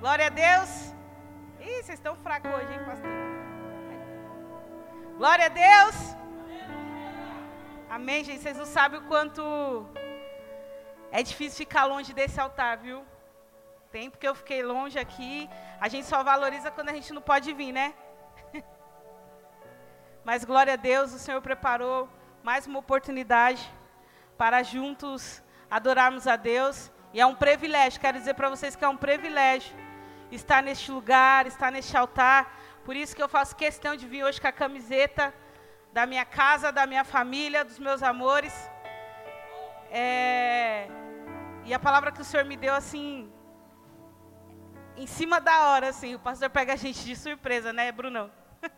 Glória a Deus. Ih, vocês estão fracos hoje, hein, pastor? Glória a Deus. Amém, gente. Vocês não sabem o quanto é difícil ficar longe desse altar, viu? Tempo que eu fiquei longe aqui. A gente só valoriza quando a gente não pode vir, né? Mas glória a Deus, o Senhor preparou mais uma oportunidade para juntos adorarmos a Deus. E é um privilégio, quero dizer para vocês que é um privilégio estar neste lugar, estar neste altar. Por isso que eu faço questão de vir hoje com a camiseta da minha casa, da minha família, dos meus amores. É... E a palavra que o Senhor me deu, assim, em cima da hora, assim, o pastor pega a gente de surpresa, né, Brunão?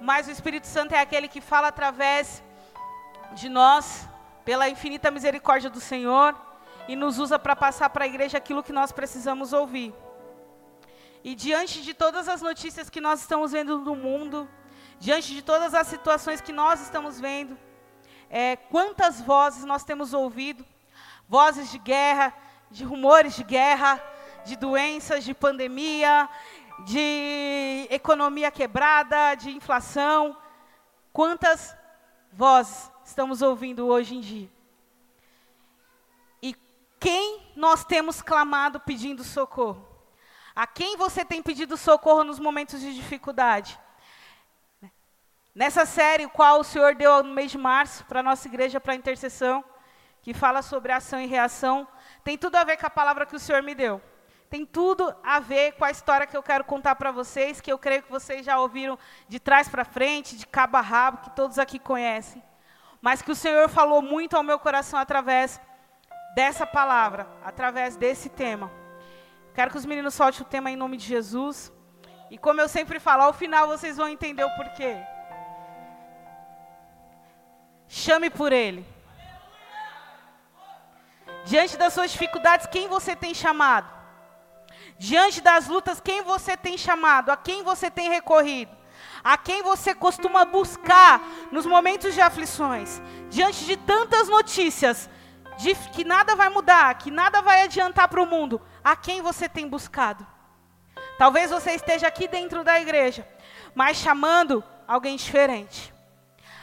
Mas o Espírito Santo é aquele que fala através de nós, pela infinita misericórdia do Senhor, e nos usa para passar para a igreja aquilo que nós precisamos ouvir. E diante de todas as notícias que nós estamos vendo no mundo, diante de todas as situações que nós estamos vendo, é, quantas vozes nós temos ouvido vozes de guerra, de rumores de guerra, de doenças, de pandemia, de economia quebrada, de inflação. Quantas vozes estamos ouvindo hoje em dia? Quem nós temos clamado pedindo socorro? A quem você tem pedido socorro nos momentos de dificuldade? Nessa série, qual o Senhor deu no mês de março para a nossa igreja, para intercessão, que fala sobre ação e reação, tem tudo a ver com a palavra que o Senhor me deu. Tem tudo a ver com a história que eu quero contar para vocês, que eu creio que vocês já ouviram de trás para frente, de cabo a rabo, que todos aqui conhecem. Mas que o Senhor falou muito ao meu coração através dessa palavra, através desse tema. Quero que os meninos soltem o tema em nome de Jesus. E como eu sempre falo, ao final vocês vão entender o porquê. Chame por Ele. Diante das suas dificuldades, quem você tem chamado? Diante das lutas, quem você tem chamado? A quem você tem recorrido? A quem você costuma buscar nos momentos de aflições? Diante de tantas notícias de que nada vai mudar, que nada vai adiantar para o mundo, a quem você tem buscado? Talvez você esteja aqui dentro da igreja, mas chamando alguém diferente.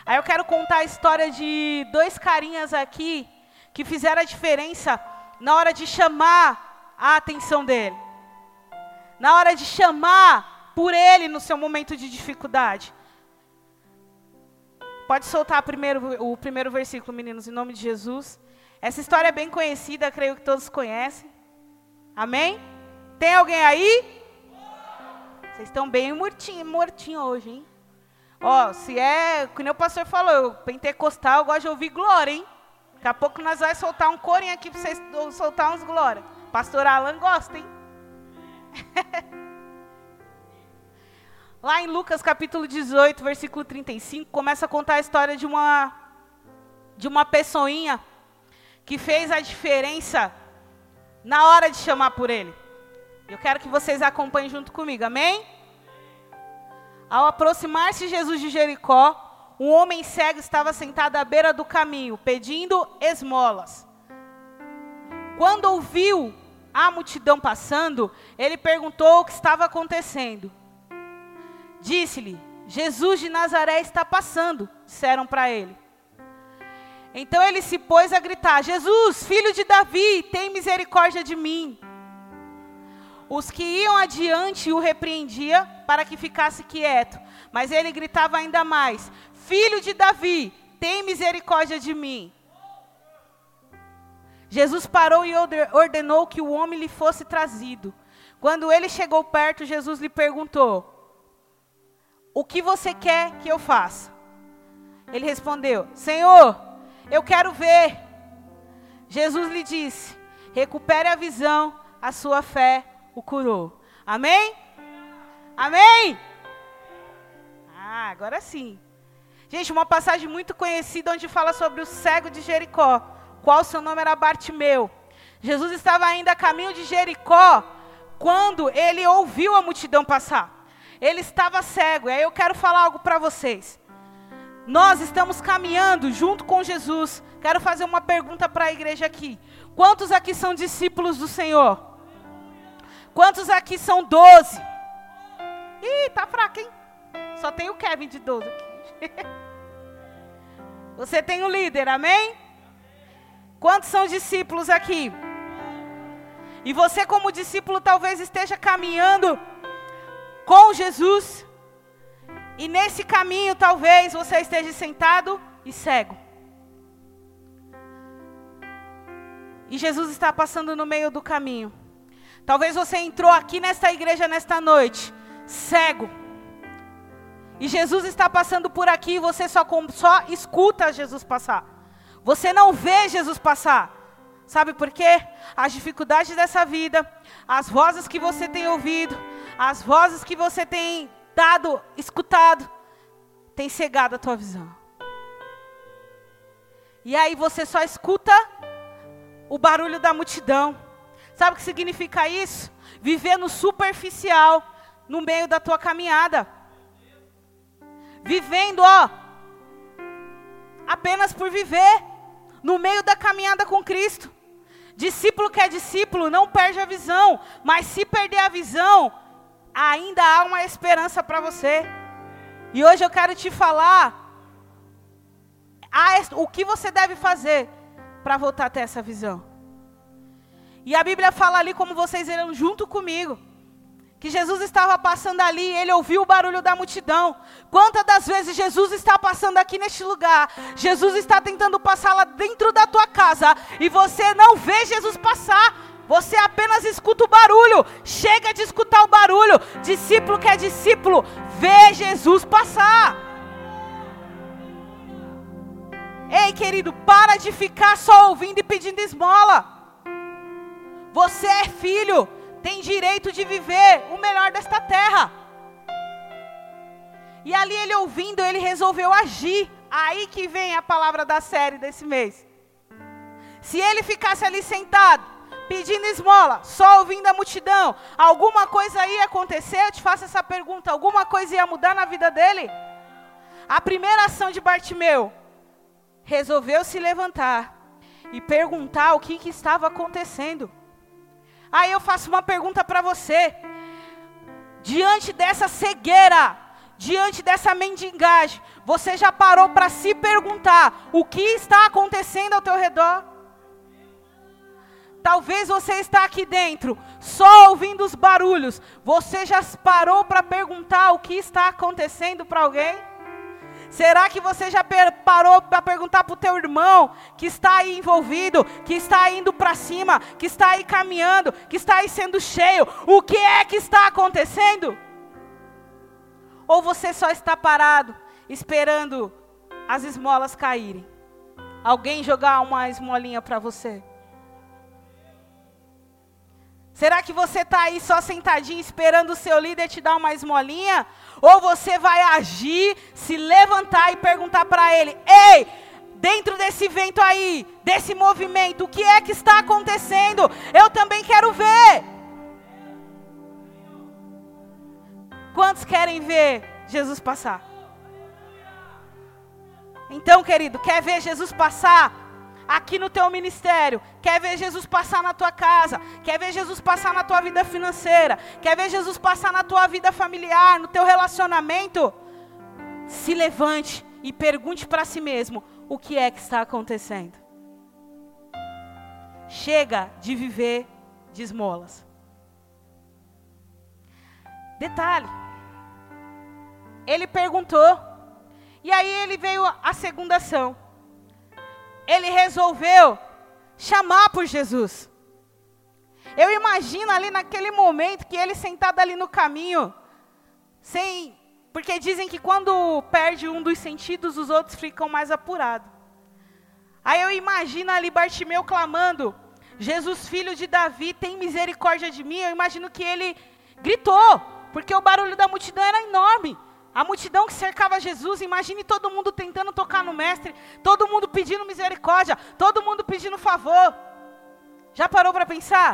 Aí eu quero contar a história de dois carinhas aqui que fizeram a diferença na hora de chamar a atenção dele na hora de chamar por Ele no seu momento de dificuldade. Pode soltar primeiro, o primeiro versículo, meninos, em nome de Jesus. Essa história é bem conhecida, creio que todos conhecem. Amém? Tem alguém aí? Vocês estão bem mortinho, mortinho hoje, hein? Ó, se é, como o pastor falou, pentecostal, eu gosto de ouvir glória, hein? Daqui a pouco nós vamos soltar um corinho aqui para vocês soltar uns glória. Pastor Alan gosta, hein? Lá em Lucas capítulo 18, versículo 35, começa a contar a história de uma de uma pessoinha que fez a diferença na hora de chamar por ele. Eu quero que vocês acompanhem junto comigo, amém? Ao aproximar-se Jesus de Jericó, um homem cego estava sentado à beira do caminho, pedindo esmolas. Quando ouviu a multidão passando, ele perguntou o que estava acontecendo. Disse-lhe: Jesus de Nazaré está passando, disseram para ele. Então ele se pôs a gritar: Jesus, filho de Davi, tem misericórdia de mim. Os que iam adiante o repreendia para que ficasse quieto, mas ele gritava ainda mais: Filho de Davi, tem misericórdia de mim. Jesus parou e ordenou que o homem lhe fosse trazido. Quando ele chegou perto, Jesus lhe perguntou: O que você quer que eu faça? Ele respondeu: Senhor, eu quero ver. Jesus lhe disse: Recupere a visão, a sua fé o curou. Amém? Amém? Ah, agora sim. Gente, uma passagem muito conhecida onde fala sobre o cego de Jericó qual seu nome era Bartimeu. Jesus estava ainda a caminho de Jericó quando ele ouviu a multidão passar. Ele estava cego. E aí eu quero falar algo para vocês. Nós estamos caminhando junto com Jesus. Quero fazer uma pergunta para a igreja aqui. Quantos aqui são discípulos do Senhor? Quantos aqui são 12? Ih, tá fraco, hein? Só tem o Kevin de 12 aqui. Você tem o um líder, amém? Quantos são discípulos aqui? E você, como discípulo, talvez esteja caminhando com Jesus. E nesse caminho, talvez você esteja sentado e cego. E Jesus está passando no meio do caminho. Talvez você entrou aqui nesta igreja nesta noite, cego. E Jesus está passando por aqui e você só, só escuta Jesus passar. Você não vê Jesus passar. Sabe por quê? As dificuldades dessa vida, as vozes que você tem ouvido, as vozes que você tem dado, escutado, tem cegado a tua visão. E aí você só escuta o barulho da multidão. Sabe o que significa isso? Viver no superficial, no meio da tua caminhada. Vivendo, ó, apenas por viver, no meio da caminhada com Cristo. Discípulo que é discípulo não perde a visão, mas se perder a visão, ainda há uma esperança para você. E hoje eu quero te falar o que você deve fazer para voltar até essa visão. E a Bíblia fala ali, como vocês viram junto comigo, que Jesus estava passando ali, ele ouviu o barulho da multidão. Quantas das vezes Jesus está passando aqui neste lugar? Jesus está tentando passar lá dentro da tua casa e você não vê Jesus passar. Você apenas escuta o barulho. Chega de escutar o barulho. Discípulo que é discípulo, vê Jesus passar. Ei, querido, para de ficar só ouvindo e pedindo esmola. Você é filho, tem direito de viver o melhor desta terra. E ali ele ouvindo, ele resolveu agir. Aí que vem a palavra da série desse mês. Se ele ficasse ali sentado, pedindo esmola, só ouvindo a multidão, alguma coisa ia acontecer? Eu te faço essa pergunta: alguma coisa ia mudar na vida dele? A primeira ação de Bartimeu resolveu se levantar e perguntar o que, que estava acontecendo. Aí eu faço uma pergunta para você. Diante dessa cegueira, diante dessa mendigagem, você já parou para se perguntar o que está acontecendo ao teu redor? Talvez você está aqui dentro, só ouvindo os barulhos. Você já parou para perguntar o que está acontecendo para alguém? Será que você já parou para perguntar para o teu irmão que está aí envolvido, que está indo para cima, que está aí caminhando, que está aí sendo cheio, o que é que está acontecendo? Ou você só está parado, esperando as esmolas caírem? Alguém jogar uma esmolinha para você? Será que você está aí só sentadinho esperando o seu líder te dar uma esmolinha? Ou você vai agir, se levantar e perguntar para ele: Ei, dentro desse vento aí, desse movimento, o que é que está acontecendo? Eu também quero ver. Quantos querem ver Jesus passar? Então, querido, quer ver Jesus passar? Aqui no teu ministério, quer ver Jesus passar na tua casa, quer ver Jesus passar na tua vida financeira, quer ver Jesus passar na tua vida familiar, no teu relacionamento, se levante e pergunte para si mesmo: o que é que está acontecendo? Chega de viver de esmolas. Detalhe. Ele perguntou, e aí ele veio a segunda ação ele resolveu chamar por Jesus. Eu imagino ali naquele momento que ele sentado ali no caminho, sem, porque dizem que quando perde um dos sentidos, os outros ficam mais apurados. Aí eu imagino ali Bartimeu clamando: Jesus, filho de Davi, tem misericórdia de mim. Eu imagino que ele gritou, porque o barulho da multidão era enorme. A multidão que cercava Jesus, imagine todo mundo tentando tocar no Mestre, todo mundo pedindo misericórdia, todo mundo pedindo favor. Já parou para pensar?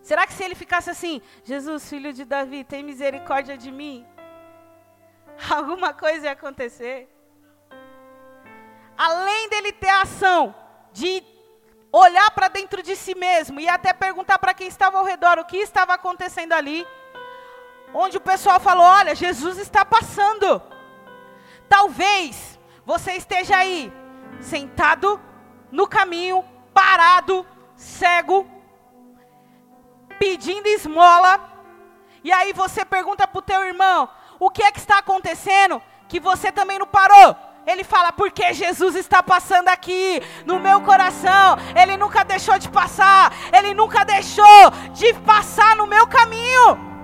Será que se ele ficasse assim, Jesus, filho de Davi, tem misericórdia de mim? Alguma coisa ia acontecer. Além dele ter a ação de olhar para dentro de si mesmo e até perguntar para quem estava ao redor o que estava acontecendo ali. Onde o pessoal falou: Olha, Jesus está passando. Talvez você esteja aí, sentado no caminho, parado, cego, pedindo esmola. E aí você pergunta para o teu irmão: O que é que está acontecendo? Que você também não parou. Ele fala, porque Jesus está passando aqui no meu coração. Ele nunca deixou de passar. Ele nunca deixou de passar no meu caminho.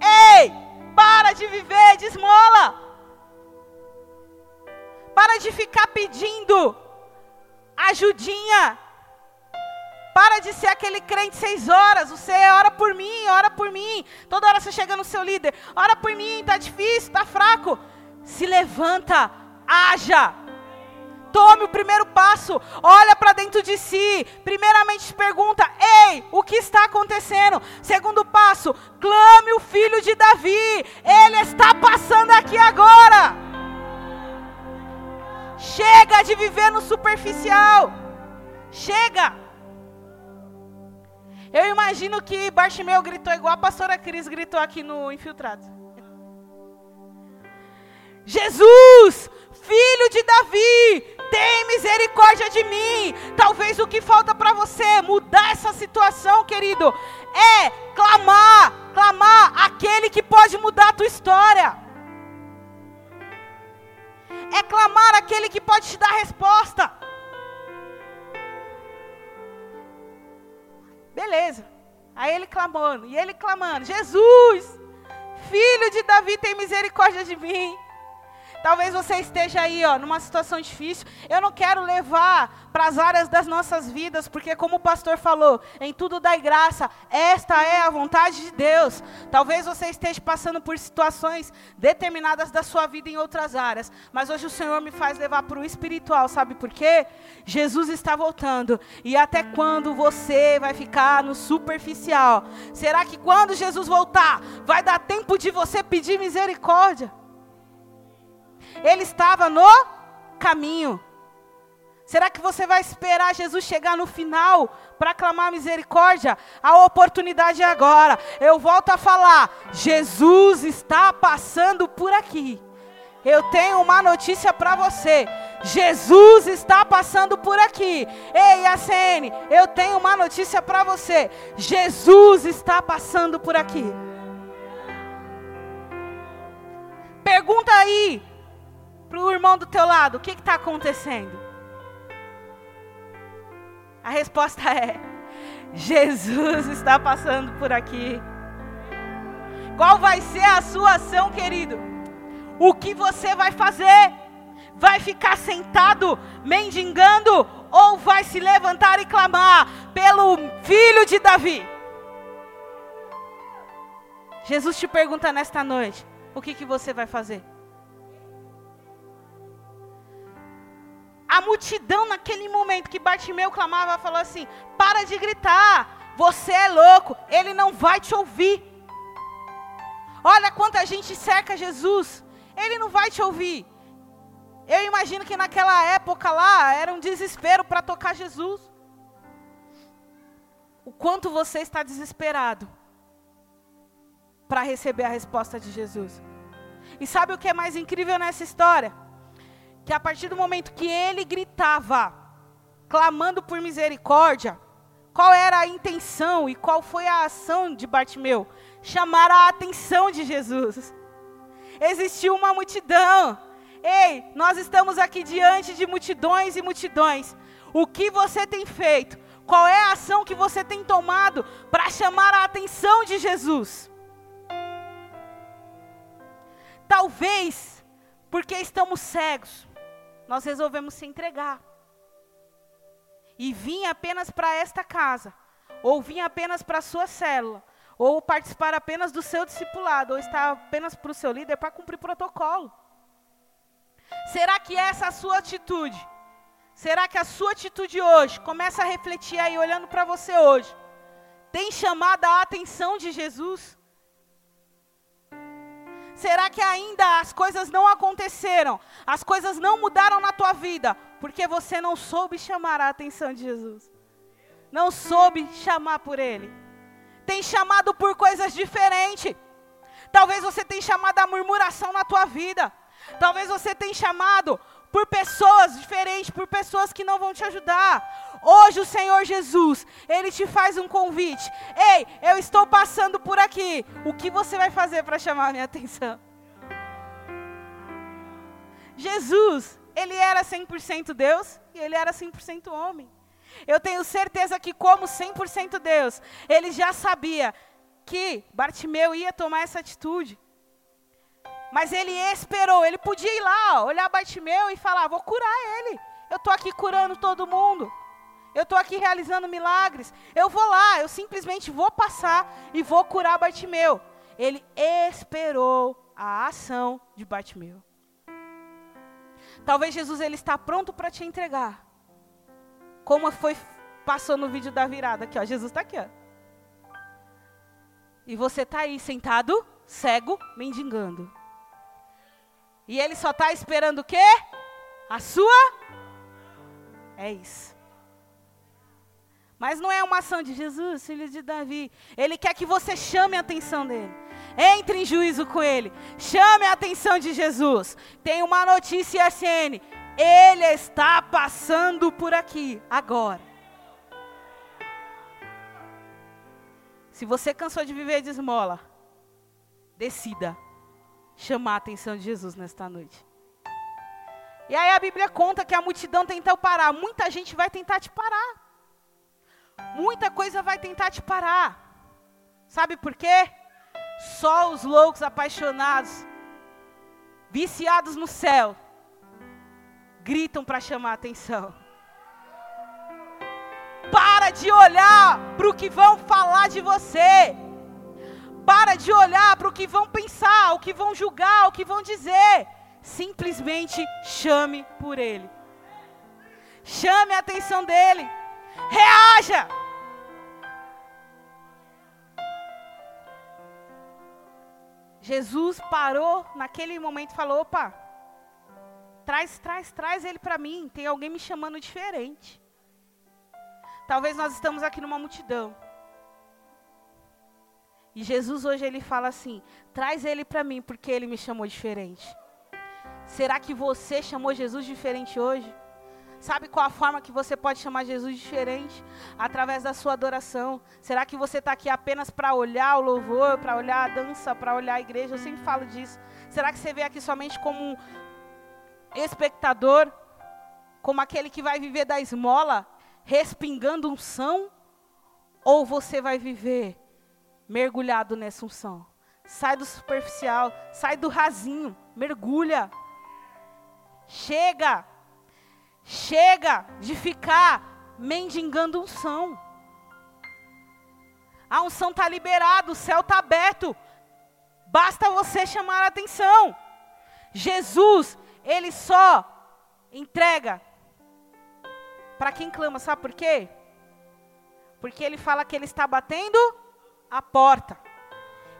Ei, para de viver de esmola. Para de ficar pedindo ajudinha. Para de ser aquele crente seis horas. Você ora por mim, ora por mim. Toda hora você chega no seu líder. Ora por mim, está difícil, está fraco. Se levanta, haja. Tome o primeiro passo, olha para dentro de si. Primeiramente pergunta: Ei, o que está acontecendo? Segundo passo, clame o filho de Davi. Ele está passando aqui agora. Chega de viver no superficial. Chega. Eu imagino que Bartimeu gritou igual a pastora Cris gritou aqui no Infiltrado. Jesus, filho de Davi, tem misericórdia de mim. Talvez o que falta para você mudar essa situação, querido, é clamar, clamar aquele que pode mudar a tua história. É clamar aquele que pode te dar resposta. Beleza. Aí ele clamando, e ele clamando: Jesus, filho de Davi, tem misericórdia de mim. Talvez você esteja aí, ó, numa situação difícil. Eu não quero levar para as áreas das nossas vidas, porque como o pastor falou, em tudo dai graça. Esta é a vontade de Deus. Talvez você esteja passando por situações determinadas da sua vida em outras áreas, mas hoje o Senhor me faz levar para o espiritual, sabe por quê? Jesus está voltando. E até quando você vai ficar no superficial? Será que quando Jesus voltar, vai dar tempo de você pedir misericórdia? Ele estava no caminho. Será que você vai esperar Jesus chegar no final para clamar misericórdia? A oportunidade é agora. Eu volto a falar: Jesus está passando por aqui. Eu tenho uma notícia para você. Jesus está passando por aqui. Ei, ACN, eu tenho uma notícia para você. Jesus está passando por aqui. Pergunta aí para o irmão do teu lado: o que está acontecendo? A resposta é: Jesus está passando por aqui. Qual vai ser a sua ação, querido? O que você vai fazer? Vai ficar sentado mendigando ou vai se levantar e clamar pelo filho de Davi? Jesus te pergunta nesta noite: o que, que você vai fazer? A multidão, naquele momento que Bartimeu clamava, falou assim: Para de gritar, você é louco, ele não vai te ouvir. Olha quanta gente cerca Jesus, ele não vai te ouvir. Eu imagino que naquela época lá era um desespero para tocar Jesus. O quanto você está desesperado para receber a resposta de Jesus. E sabe o que é mais incrível nessa história? Que a partir do momento que ele gritava, clamando por misericórdia, qual era a intenção e qual foi a ação de Bartimeu? Chamar a atenção de Jesus. Existiu uma multidão. Ei, nós estamos aqui diante de multidões e multidões. O que você tem feito? Qual é a ação que você tem tomado para chamar a atenção de Jesus? Talvez porque estamos cegos nós resolvemos se entregar. E vir apenas para esta casa, ou vir apenas para a sua célula, ou participar apenas do seu discipulado, ou estar apenas para o seu líder para cumprir protocolo. Será que essa é a sua atitude? Será que a sua atitude hoje, começa a refletir aí, olhando para você hoje, tem chamado a atenção de Jesus? Será que ainda as coisas não aconteceram? As coisas não mudaram na tua vida Porque você não soube chamar a atenção de Jesus. Não soube chamar por Ele. Tem chamado por coisas diferentes. Talvez você tenha chamado a murmuração na tua vida. Talvez você tenha chamado por pessoas diferentes, por pessoas que não vão te ajudar. Hoje o Senhor Jesus, Ele te faz um convite. Ei, eu estou passando por aqui. O que você vai fazer para chamar a minha atenção? Jesus, Ele era 100% Deus e Ele era 100% homem. Eu tenho certeza que, como 100% Deus, Ele já sabia que Bartimeu ia tomar essa atitude. Mas ele esperou, ele podia ir lá, olhar Bartimeu e falar: Vou curar ele. Eu estou aqui curando todo mundo. Eu estou aqui realizando milagres. Eu vou lá, eu simplesmente vou passar e vou curar Bartimeu. Ele esperou a ação de Bartimeu. Talvez Jesus ele está pronto para te entregar. Como foi passou no vídeo da virada aqui, ó. Jesus está aqui, ó. E você está aí sentado, cego, mendigando. E ele só está esperando o quê? A sua? É isso. Mas não é uma ação de Jesus, filho de Davi. Ele quer que você chame a atenção dele. Entre em juízo com ele. Chame a atenção de Jesus. Tem uma notícia CN. Ele está passando por aqui agora. Se você cansou de viver de esmola, decida chamar a atenção de Jesus nesta noite. E aí a Bíblia conta que a multidão tentou parar. Muita gente vai tentar te parar. Muita coisa vai tentar te parar. Sabe por quê? Só os loucos apaixonados, viciados no céu, gritam para chamar a atenção. Para de olhar para o que vão falar de você. Para de olhar para o que vão pensar, o que vão julgar, o que vão dizer. Simplesmente chame por Ele. Chame a atenção dele. Reaja. Jesus parou naquele momento e falou: opa, traz, traz, traz ele para mim. Tem alguém me chamando diferente. Talvez nós estamos aqui numa multidão. E Jesus hoje ele fala assim: traz ele para mim porque ele me chamou diferente. Será que você chamou Jesus diferente hoje? Sabe qual a forma que você pode chamar Jesus diferente? Através da sua adoração. Será que você está aqui apenas para olhar o louvor, para olhar a dança, para olhar a igreja? Eu sempre falo disso. Será que você veio aqui somente como um espectador? Como aquele que vai viver da esmola, respingando unção? Ou você vai viver mergulhado nessa unção? Sai do superficial, sai do rasinho, mergulha. Chega Chega de ficar mendigando unção. A unção está liberada, o céu está aberto. Basta você chamar a atenção. Jesus, ele só entrega para quem clama, sabe por quê? Porque ele fala que ele está batendo a porta.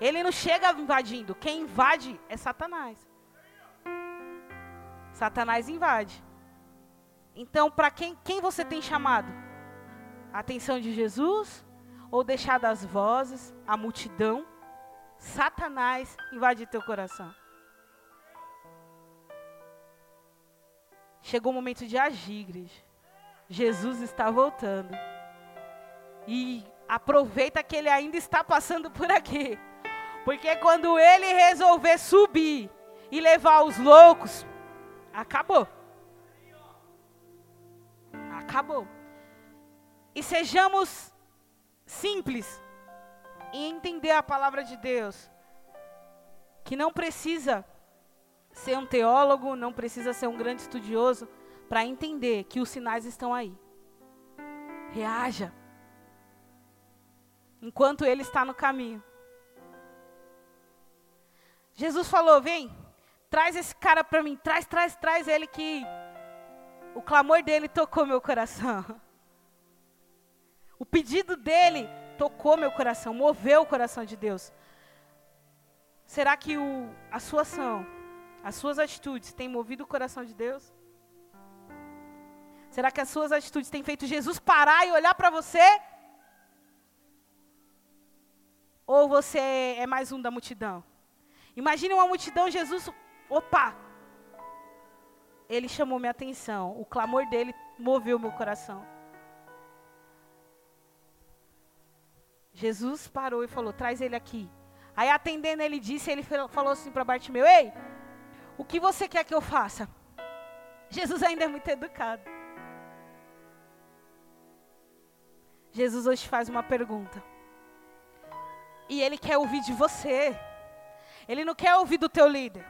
Ele não chega invadindo. Quem invade é Satanás. Satanás invade. Então, para quem, quem você tem chamado? A atenção de Jesus? Ou deixar as vozes, a multidão, Satanás invadir teu coração? Chegou o momento de agir, igreja. Jesus está voltando. E aproveita que ele ainda está passando por aqui. Porque quando ele resolver subir e levar os loucos, acabou acabou. E sejamos simples em entender a palavra de Deus. Que não precisa ser um teólogo, não precisa ser um grande estudioso para entender que os sinais estão aí. Reaja. Enquanto ele está no caminho. Jesus falou: Vem, traz esse cara para mim, traz, traz, traz ele que o clamor dele tocou meu coração. O pedido dele tocou meu coração, moveu o coração de Deus. Será que o, a sua ação, as suas atitudes têm movido o coração de Deus? Será que as suas atitudes têm feito Jesus parar e olhar para você? Ou você é mais um da multidão? Imagine uma multidão, Jesus, opa! Ele chamou minha atenção, o clamor dele moveu meu coração. Jesus parou e falou: traz ele aqui. Aí atendendo ele disse, ele falou assim para Bartimeu: Ei, o que você quer que eu faça? Jesus ainda é muito educado. Jesus hoje faz uma pergunta. E ele quer ouvir de você. Ele não quer ouvir do teu líder.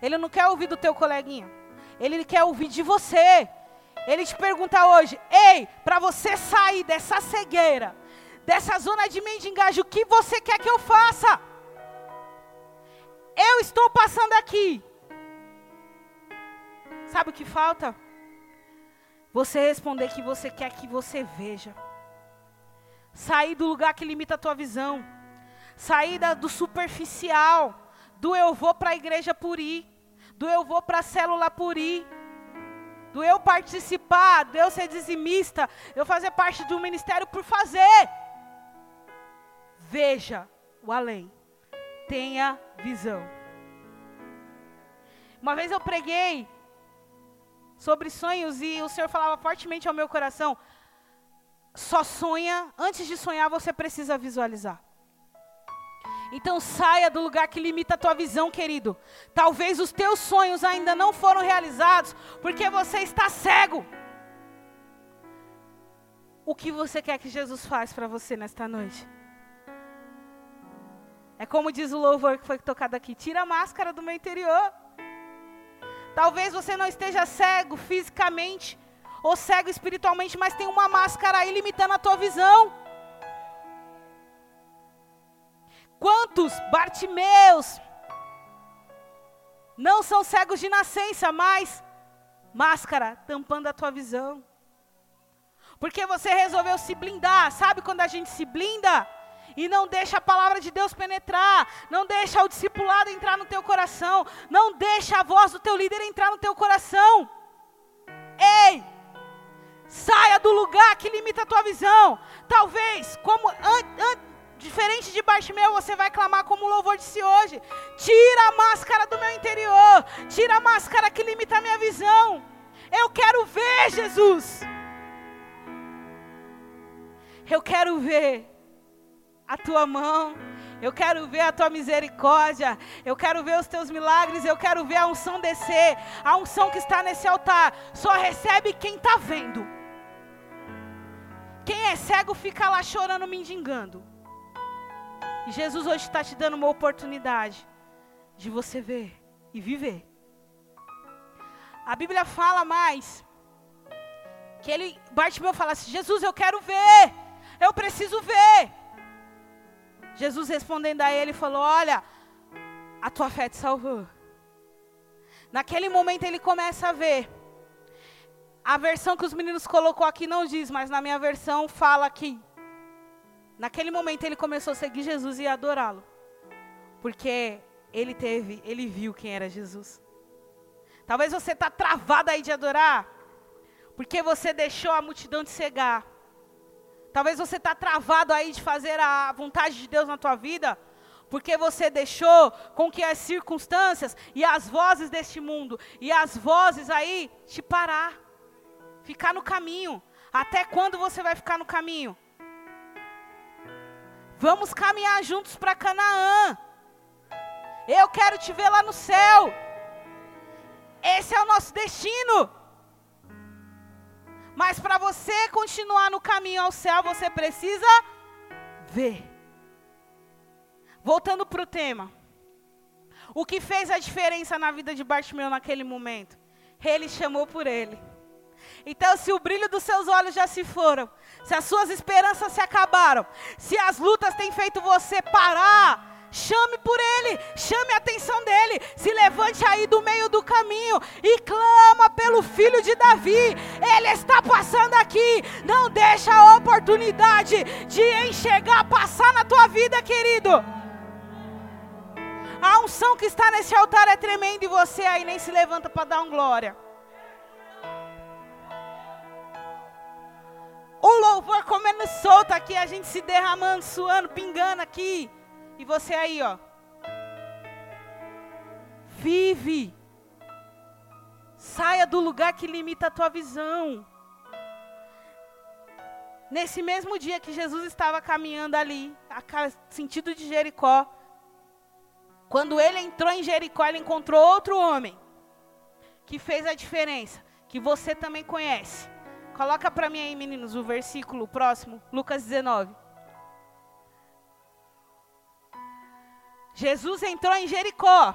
Ele não quer ouvir do teu coleguinha. Ele quer ouvir de você. Ele te pergunta hoje: "Ei, para você sair dessa cegueira, dessa zona de mendigagem, o que você quer que eu faça? Eu estou passando aqui. Sabe o que falta? Você responder que você quer que você veja. Sair do lugar que limita a tua visão. Sair do superficial. Do eu vou para a igreja por ir. Do eu vou para a célula por ir. Do eu participar, do eu ser dizimista, eu fazer parte de um ministério por fazer. Veja o além. Tenha visão. Uma vez eu preguei sobre sonhos e o Senhor falava fortemente ao meu coração: só sonha, antes de sonhar você precisa visualizar. Então saia do lugar que limita a tua visão, querido. Talvez os teus sonhos ainda não foram realizados porque você está cego. O que você quer que Jesus faça para você nesta noite? É como diz o louvor que foi tocado aqui: tira a máscara do meu interior. Talvez você não esteja cego fisicamente ou cego espiritualmente, mas tem uma máscara aí limitando a tua visão. Quantos Bartimeus não são cegos de nascença, mas máscara tampando a tua visão. Porque você resolveu se blindar. Sabe quando a gente se blinda? e não deixa a palavra de Deus penetrar, não deixa o discipulado entrar no teu coração, não deixa a voz do teu líder entrar no teu coração. Ei! Saia do lugar que limita a tua visão. Talvez, como an, an, diferente de Bartimeu, você vai clamar como o louvor disse hoje. Tira a máscara do meu interior. Tira a máscara que limita a minha visão. Eu quero ver Jesus. Eu quero ver a tua mão. Eu quero ver a tua misericórdia. Eu quero ver os teus milagres. Eu quero ver a unção descer. A unção que está nesse altar só recebe quem está vendo. Quem é cego fica lá chorando, mendigando. E Jesus hoje está te dando uma oportunidade de você ver e viver. A Bíblia fala mais que ele, Bartimeu fala assim: Jesus, eu quero ver, eu preciso ver. Jesus respondendo a ele falou: Olha, a tua fé te salvou. Naquele momento ele começa a ver. A versão que os meninos colocou aqui não diz, mas na minha versão fala que naquele momento ele começou a seguir Jesus e adorá-lo. Porque ele teve, ele viu quem era Jesus. Talvez você está travado aí de adorar, porque você deixou a multidão de cegar. Talvez você está travado aí de fazer a vontade de Deus na tua vida, porque você deixou com que as circunstâncias e as vozes deste mundo e as vozes aí te parar, ficar no caminho. Até quando você vai ficar no caminho? Vamos caminhar juntos para Canaã. Eu quero te ver lá no céu. Esse é o nosso destino. Mas para você continuar no caminho ao céu, você precisa ver. Voltando para o tema. O que fez a diferença na vida de Bartimeu naquele momento? Ele chamou por ele. Então, se o brilho dos seus olhos já se foram, se as suas esperanças se acabaram, se as lutas têm feito você parar, Chame por ele, chame a atenção dele. Se levante aí do meio do caminho e clama pelo filho de Davi. Ele está passando aqui. Não deixa a oportunidade de enxergar passar na tua vida, querido. A unção que está nesse altar é tremenda e você aí nem se levanta para dar um glória. O louvor comendo solto aqui, a gente se derramando, suando, pingando aqui. E você aí, ó. Vive. Saia do lugar que limita a tua visão. Nesse mesmo dia que Jesus estava caminhando ali, a sentido de Jericó, quando ele entrou em Jericó, ele encontrou outro homem que fez a diferença, que você também conhece. Coloca para mim aí, meninos, o versículo próximo, Lucas 19. Jesus entrou em Jericó.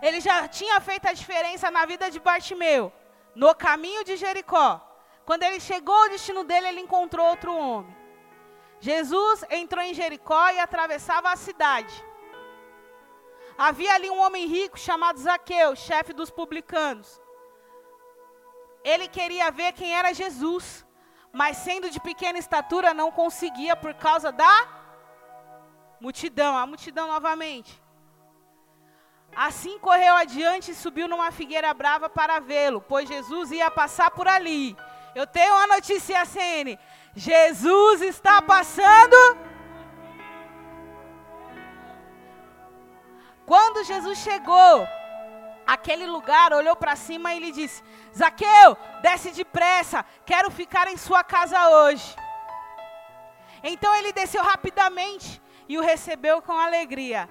Ele já tinha feito a diferença na vida de Bartimeu, no caminho de Jericó. Quando ele chegou ao destino dele, ele encontrou outro homem. Jesus entrou em Jericó e atravessava a cidade. Havia ali um homem rico chamado Zaqueu, chefe dos publicanos. Ele queria ver quem era Jesus, mas sendo de pequena estatura não conseguia por causa da multidão, a multidão novamente. Assim correu adiante e subiu numa figueira brava para vê-lo, pois Jesus ia passar por ali. Eu tenho uma notícia CN. Jesus está passando. Quando Jesus chegou aquele lugar, olhou para cima e lhe disse: Zaqueu, desce depressa, quero ficar em sua casa hoje. Então ele desceu rapidamente e o recebeu com alegria.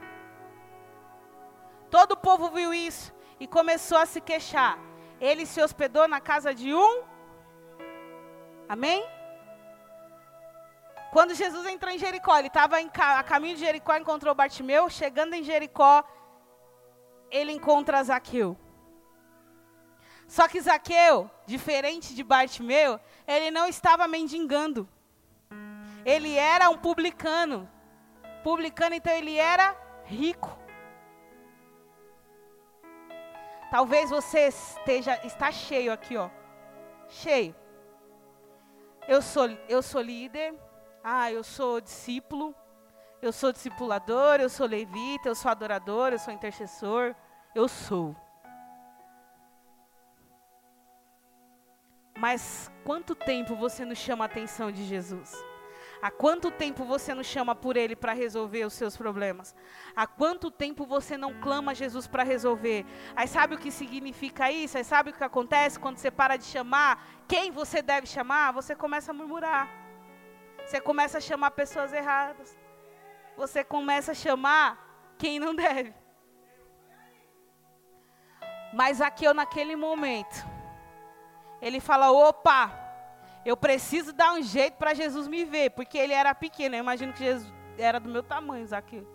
Todo o povo viu isso e começou a se queixar. Ele se hospedou na casa de um. Amém? Quando Jesus entrou em Jericó, ele estava a caminho de Jericó, encontrou Bartimeu. Chegando em Jericó, ele encontra Zaqueu. Só que Zaqueu, diferente de Bartimeu, ele não estava mendigando. Ele era um publicano. Publicano, então ele era rico. Talvez você esteja está cheio aqui, ó. Cheio. Eu sou eu sou líder. Ah, eu sou discípulo. Eu sou discipulador, eu sou levita, eu sou adorador, eu sou intercessor. Eu sou. Mas quanto tempo você não chama a atenção de Jesus? Há quanto tempo você não chama por Ele para resolver os seus problemas? Há quanto tempo você não clama a Jesus para resolver? Aí sabe o que significa isso? Aí sabe o que acontece quando você para de chamar quem você deve chamar? Você começa a murmurar. Você começa a chamar pessoas erradas. Você começa a chamar quem não deve. Mas aqui eu naquele momento, ele fala: opa, eu preciso dar um jeito para Jesus me ver, porque ele era pequeno. Eu imagino que Jesus era do meu tamanho, Zaqueu.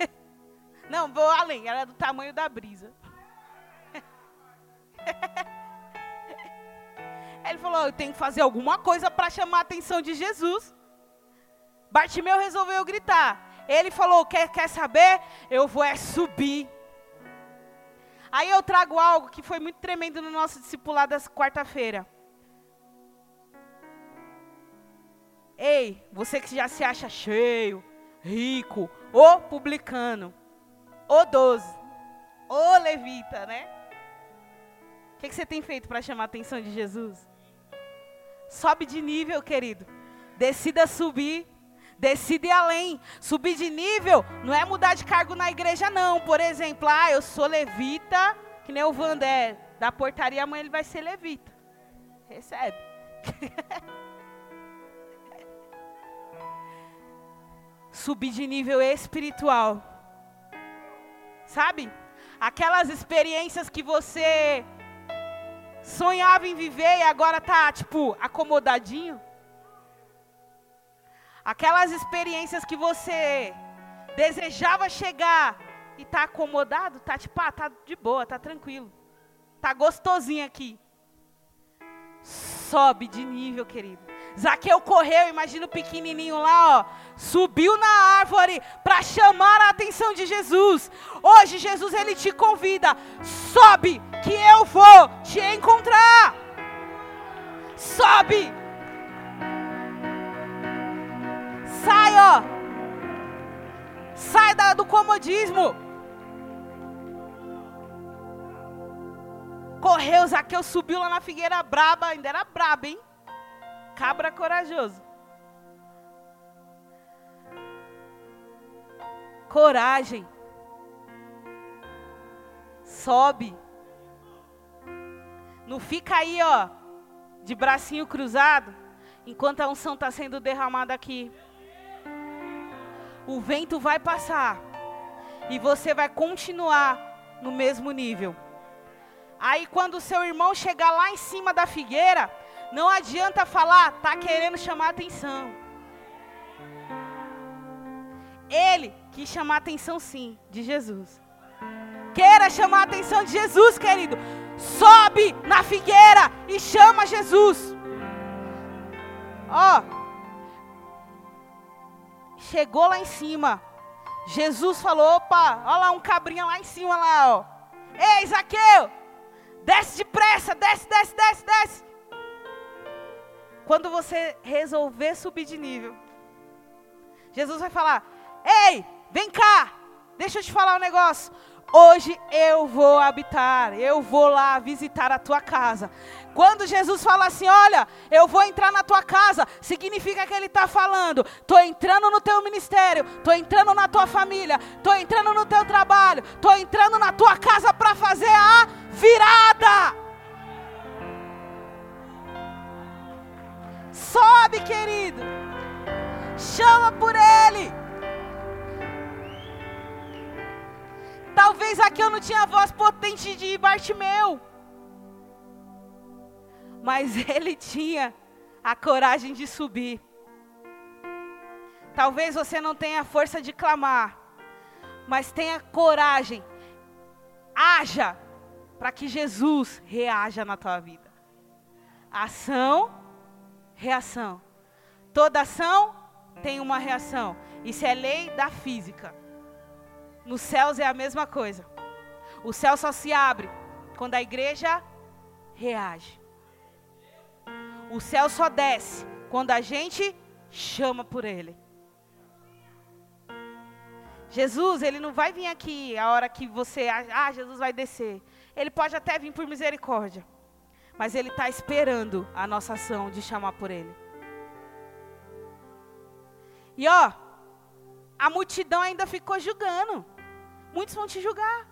Não, vou além, era do tamanho da brisa. Ele falou: Eu tenho que fazer alguma coisa para chamar a atenção de Jesus. Bartimeu resolveu gritar. Ele falou: Quer, quer saber? Eu vou é subir. Aí eu trago algo que foi muito tremendo no nosso discipulado dessa quarta-feira. Ei, você que já se acha cheio, rico, ou publicano, ou doze, ou levita, né? O que, que você tem feito para chamar a atenção de Jesus? Sobe de nível, querido. Decida subir. Decida ir além. Subir de nível não é mudar de cargo na igreja, não. Por exemplo, ah, eu sou levita, que nem o Vandé, da portaria, amanhã ele vai ser levita. Recebe. subir de nível espiritual. Sabe? Aquelas experiências que você sonhava em viver e agora tá tipo acomodadinho. Aquelas experiências que você desejava chegar e tá acomodado, tá tipo, ah, tá de boa, tá tranquilo. Tá gostosinho aqui. Sobe de nível, querido. Zaqueu correu, imagina o pequenininho lá, ó, subiu na árvore para chamar a atenção de Jesus. Hoje Jesus ele te convida, sobe que eu vou te encontrar. Sobe. Da, do comodismo. Correu, Zaqueu subiu lá na figueira braba, ainda era braba, hein? cabra corajoso. Coragem. Sobe. Não fica aí, ó, de bracinho cruzado, enquanto a unção está sendo derramada aqui. O vento vai passar e você vai continuar no mesmo nível. Aí quando o seu irmão chegar lá em cima da figueira, não adianta falar, tá querendo chamar atenção. Ele quis chamar atenção sim, de Jesus. Queira chamar atenção de Jesus, querido. Sobe na figueira e chama Jesus. Ó, chegou lá em cima. Jesus falou: opa, olha lá um cabrinha lá em cima lá, ó. Ei, Zaqueu, desce depressa, desce, desce, desce, desce. Quando você resolver subir de nível, Jesus vai falar: Ei, vem cá, deixa eu te falar um negócio. Hoje eu vou habitar, eu vou lá visitar a tua casa. Quando Jesus fala assim, olha, eu vou entrar na tua casa, significa que Ele está falando, estou entrando no teu ministério, estou entrando na tua família, estou entrando no teu trabalho, estou entrando na tua casa para fazer a virada. Sobe, querido, chama por Ele. Talvez aqui eu não tinha a voz potente de Bartimeu. Mas ele tinha a coragem de subir. Talvez você não tenha a força de clamar, mas tenha coragem. Haja para que Jesus reaja na tua vida. Ação, reação. Toda ação tem uma reação. Isso é lei da física. Nos céus é a mesma coisa. O céu só se abre quando a igreja reage. O céu só desce quando a gente chama por ele. Jesus, ele não vai vir aqui a hora que você, ah, Jesus vai descer. Ele pode até vir por misericórdia, mas ele está esperando a nossa ação de chamar por ele. E ó, a multidão ainda ficou julgando. Muitos vão te julgar.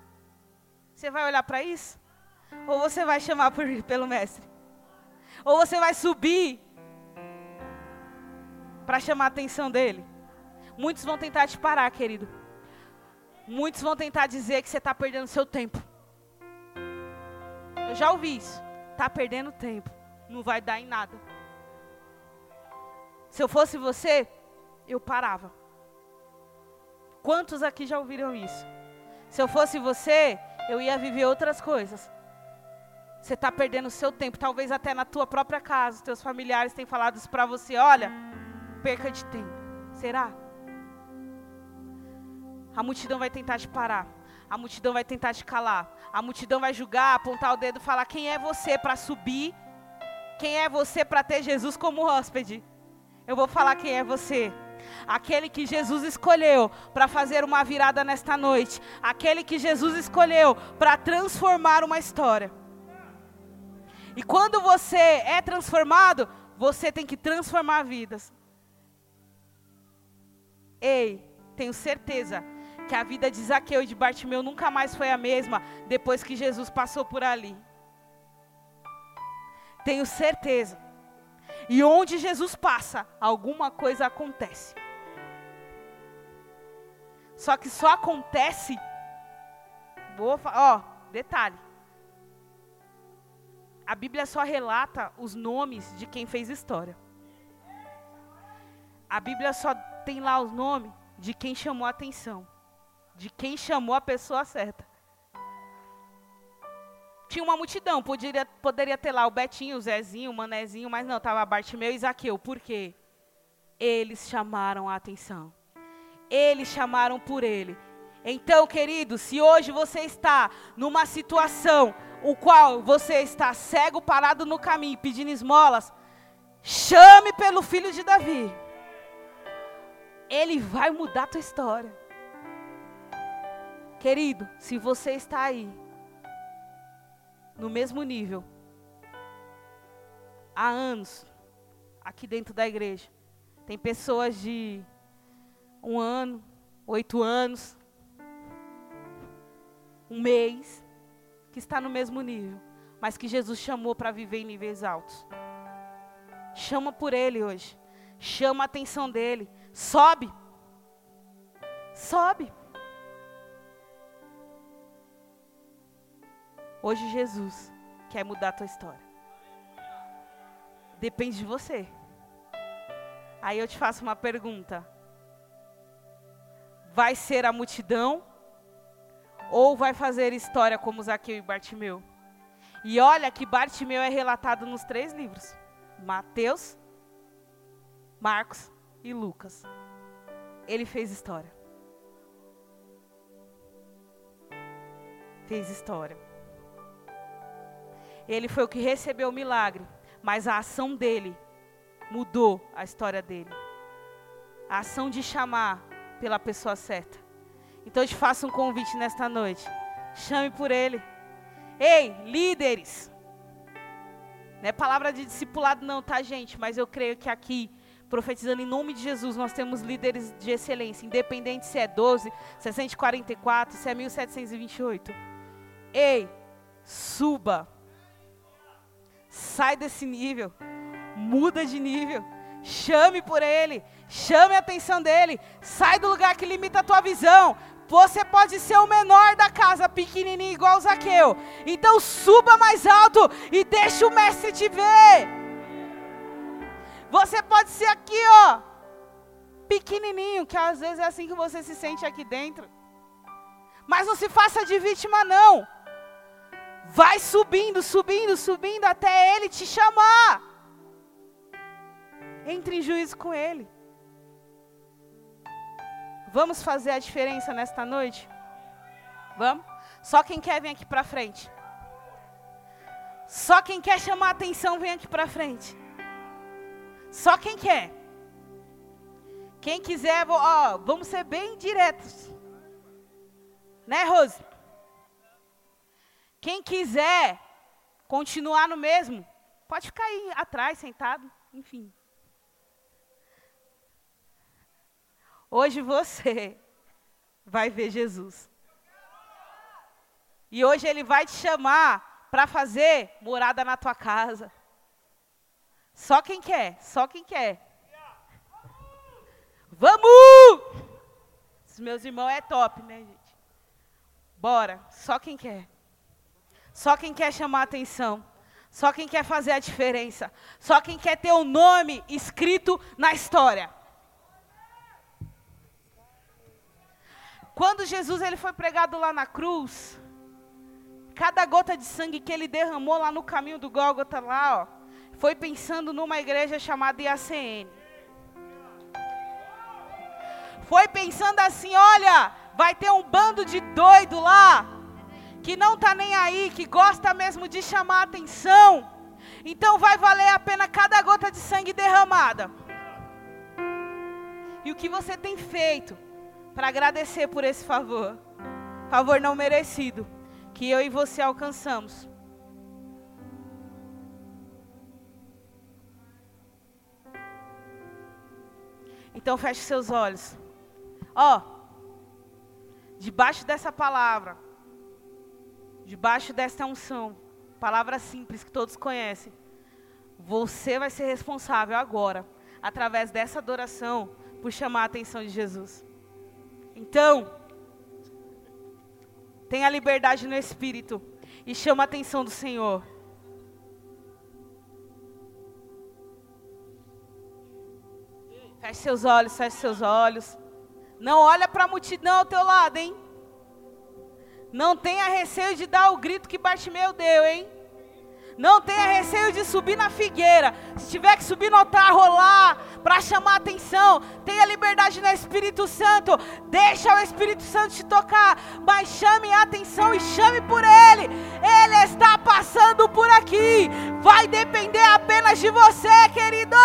Você vai olhar para isso? Ou você vai chamar por, pelo mestre? Ou você vai subir para chamar a atenção dele? Muitos vão tentar te parar, querido. Muitos vão tentar dizer que você está perdendo seu tempo. Eu já ouvi isso. Está perdendo tempo. Não vai dar em nada. Se eu fosse você, eu parava. Quantos aqui já ouviram isso? Se eu fosse você, eu ia viver outras coisas. Você está perdendo seu tempo, talvez até na tua própria casa. Teus familiares têm falado isso para você. Olha, perca de tempo. Será? A multidão vai tentar te parar. A multidão vai tentar te calar. A multidão vai julgar, apontar o dedo, falar quem é você para subir. Quem é você para ter Jesus como hóspede? Eu vou falar quem é você aquele que Jesus escolheu para fazer uma virada nesta noite, aquele que Jesus escolheu para transformar uma história. E quando você é transformado, você tem que transformar vidas. Ei, tenho certeza que a vida de Zaqueu e de Bartimeu nunca mais foi a mesma depois que Jesus passou por ali. Tenho certeza. E onde Jesus passa, alguma coisa acontece. Só que só acontece. Vou, ó, detalhe. A Bíblia só relata os nomes de quem fez história. A Bíblia só tem lá os nomes de quem chamou a atenção, de quem chamou a pessoa certa. Tinha uma multidão, poderia, poderia ter lá o Betinho, o Zezinho, o Manezinho, mas não, estava Bartimeu e Zaqueu. Por quê? Eles chamaram a atenção eles chamaram por ele. Então, querido, se hoje você está numa situação o qual você está cego parado no caminho pedindo esmolas, chame pelo filho de Davi. Ele vai mudar a tua história. Querido, se você está aí no mesmo nível há anos, aqui dentro da igreja. Tem pessoas de um ano, oito anos, um mês, que está no mesmo nível, mas que Jesus chamou para viver em níveis altos. Chama por Ele hoje. Chama a atenção dele. Sobe. Sobe. Hoje Jesus quer mudar a tua história. Depende de você. Aí eu te faço uma pergunta. Vai ser a multidão ou vai fazer história como Zaqueu e Bartimeu? E olha que Bartimeu é relatado nos três livros: Mateus, Marcos e Lucas. Ele fez história. Fez história. Ele foi o que recebeu o milagre, mas a ação dele mudou a história dele. A ação de chamar pela pessoa certa. Então eu te faço um convite nesta noite. Chame por ele. Ei, líderes. Não é palavra de discipulado, não, tá, gente? Mas eu creio que aqui, profetizando em nome de Jesus, nós temos líderes de excelência, independente se é 12, se é 144, se é 1728. Ei, suba. Sai desse nível. Muda de nível. Chame por ele. Chame a atenção dele. Sai do lugar que limita a tua visão. Você pode ser o menor da casa, pequenininho igual o Zaqueu. Então suba mais alto e deixa o mestre te ver. Você pode ser aqui, ó, pequenininho, que às vezes é assim que você se sente aqui dentro. Mas não se faça de vítima não. Vai subindo, subindo, subindo até ele te chamar. Entre em juízo com ele. Vamos fazer a diferença nesta noite? Vamos? Só quem quer vem aqui para frente. Só quem quer chamar atenção vem aqui para frente. Só quem quer. Quem quiser, ó, vamos ser bem diretos. Né, Rose? Quem quiser continuar no mesmo, pode ficar aí atrás, sentado, enfim. Hoje você vai ver Jesus. E hoje ele vai te chamar para fazer morada na tua casa. Só quem quer, só quem quer. Vamos! Os meus irmãos é top, né, gente? Bora, só quem quer. Só quem quer chamar atenção. Só quem quer fazer a diferença. Só quem quer ter o nome escrito na história. Quando Jesus ele foi pregado lá na cruz, cada gota de sangue que ele derramou lá no caminho do Gólgota lá, ó, foi pensando numa igreja chamada IACN. Foi pensando assim, olha, vai ter um bando de doido lá, que não tá nem aí, que gosta mesmo de chamar atenção. Então vai valer a pena cada gota de sangue derramada. E o que você tem feito para agradecer por esse favor, favor não merecido, que eu e você alcançamos. Então feche seus olhos. Ó, oh, debaixo dessa palavra, debaixo desta unção, palavra simples que todos conhecem, você vai ser responsável agora, através dessa adoração, por chamar a atenção de Jesus. Então, tenha liberdade no espírito e chama a atenção do Senhor. Feche seus olhos, feche seus olhos. Não olha para a multidão ao teu lado, hein? Não tenha receio de dar o grito que Bartimeu deu, hein? Não tenha receio de subir na figueira. Se tiver que subir no altar, rolar, para chamar atenção. Tenha liberdade no Espírito Santo. Deixa o Espírito Santo te tocar. Mas chame a atenção e chame por Ele. Ele está passando por aqui. Vai depender apenas de você, querido.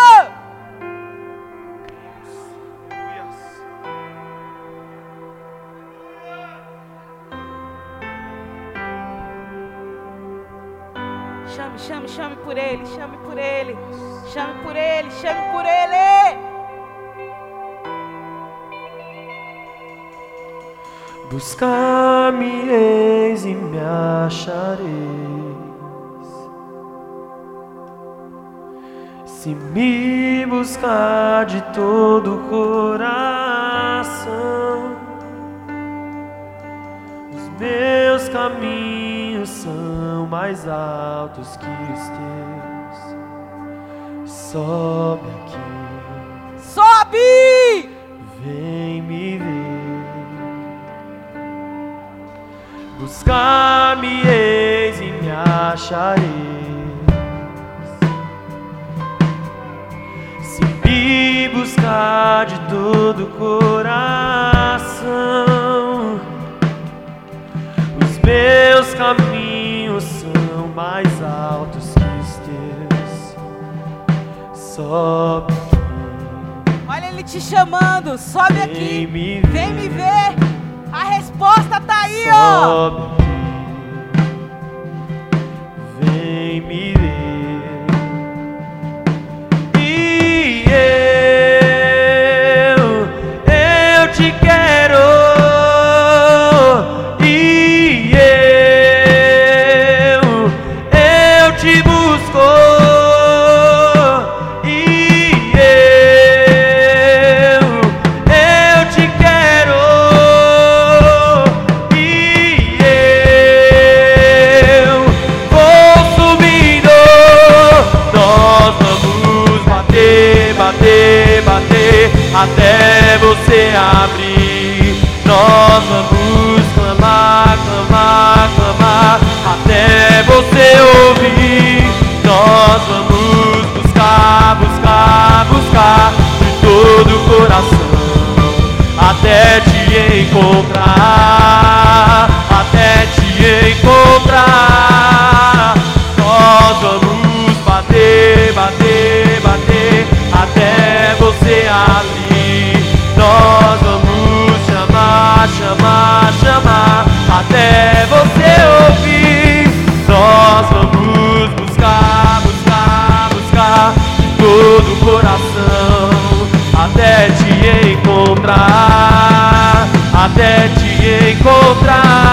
Chame, chame, chame por Ele, chame por Ele, chame por Ele, chame por Ele. Buscar-me eis e me achareis. Se me buscar de todo o coração, os meus caminhos são mais altos que os teus. Sobe aqui, Sobe! vem me ver. Buscar-me eis e me achareis. Se me buscar de todo o coração, os meus mais altos que os teus. Sobe Olha Ele te chamando, sobe vem aqui, me vem me ver. A resposta tá aí, ó. Sobe, vem abrir. Nós vamos clamar, clamar, clamar até você ouvir. Nós vamos buscar, buscar, buscar de todo o coração até te encontrar, até te encontrar. Nós vamos bater, bater, bater até você abrir. Nós vamos chamar, chamar, chamar até você ouvir. Nós vamos buscar, buscar, buscar de todo o coração até te encontrar, até te encontrar.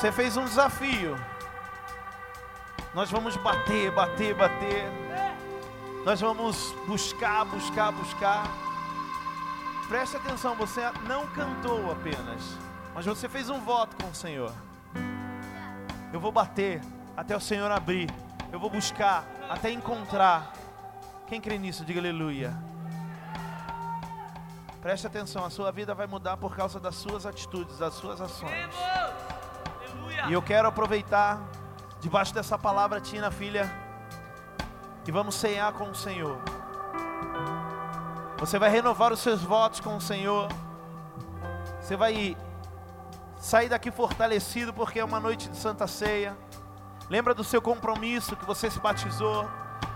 Você fez um desafio. Nós vamos bater, bater, bater. Nós vamos buscar, buscar, buscar. Preste atenção, você não cantou apenas, mas você fez um voto com o Senhor. Eu vou bater até o Senhor abrir. Eu vou buscar até encontrar. Quem crê nisso, diga aleluia. Preste atenção, a sua vida vai mudar por causa das suas atitudes, das suas ações. E eu quero aproveitar, debaixo dessa palavra, Tina, filha, e vamos cear com o Senhor. Você vai renovar os seus votos com o Senhor. Você vai sair daqui fortalecido, porque é uma noite de Santa Ceia. Lembra do seu compromisso que você se batizou,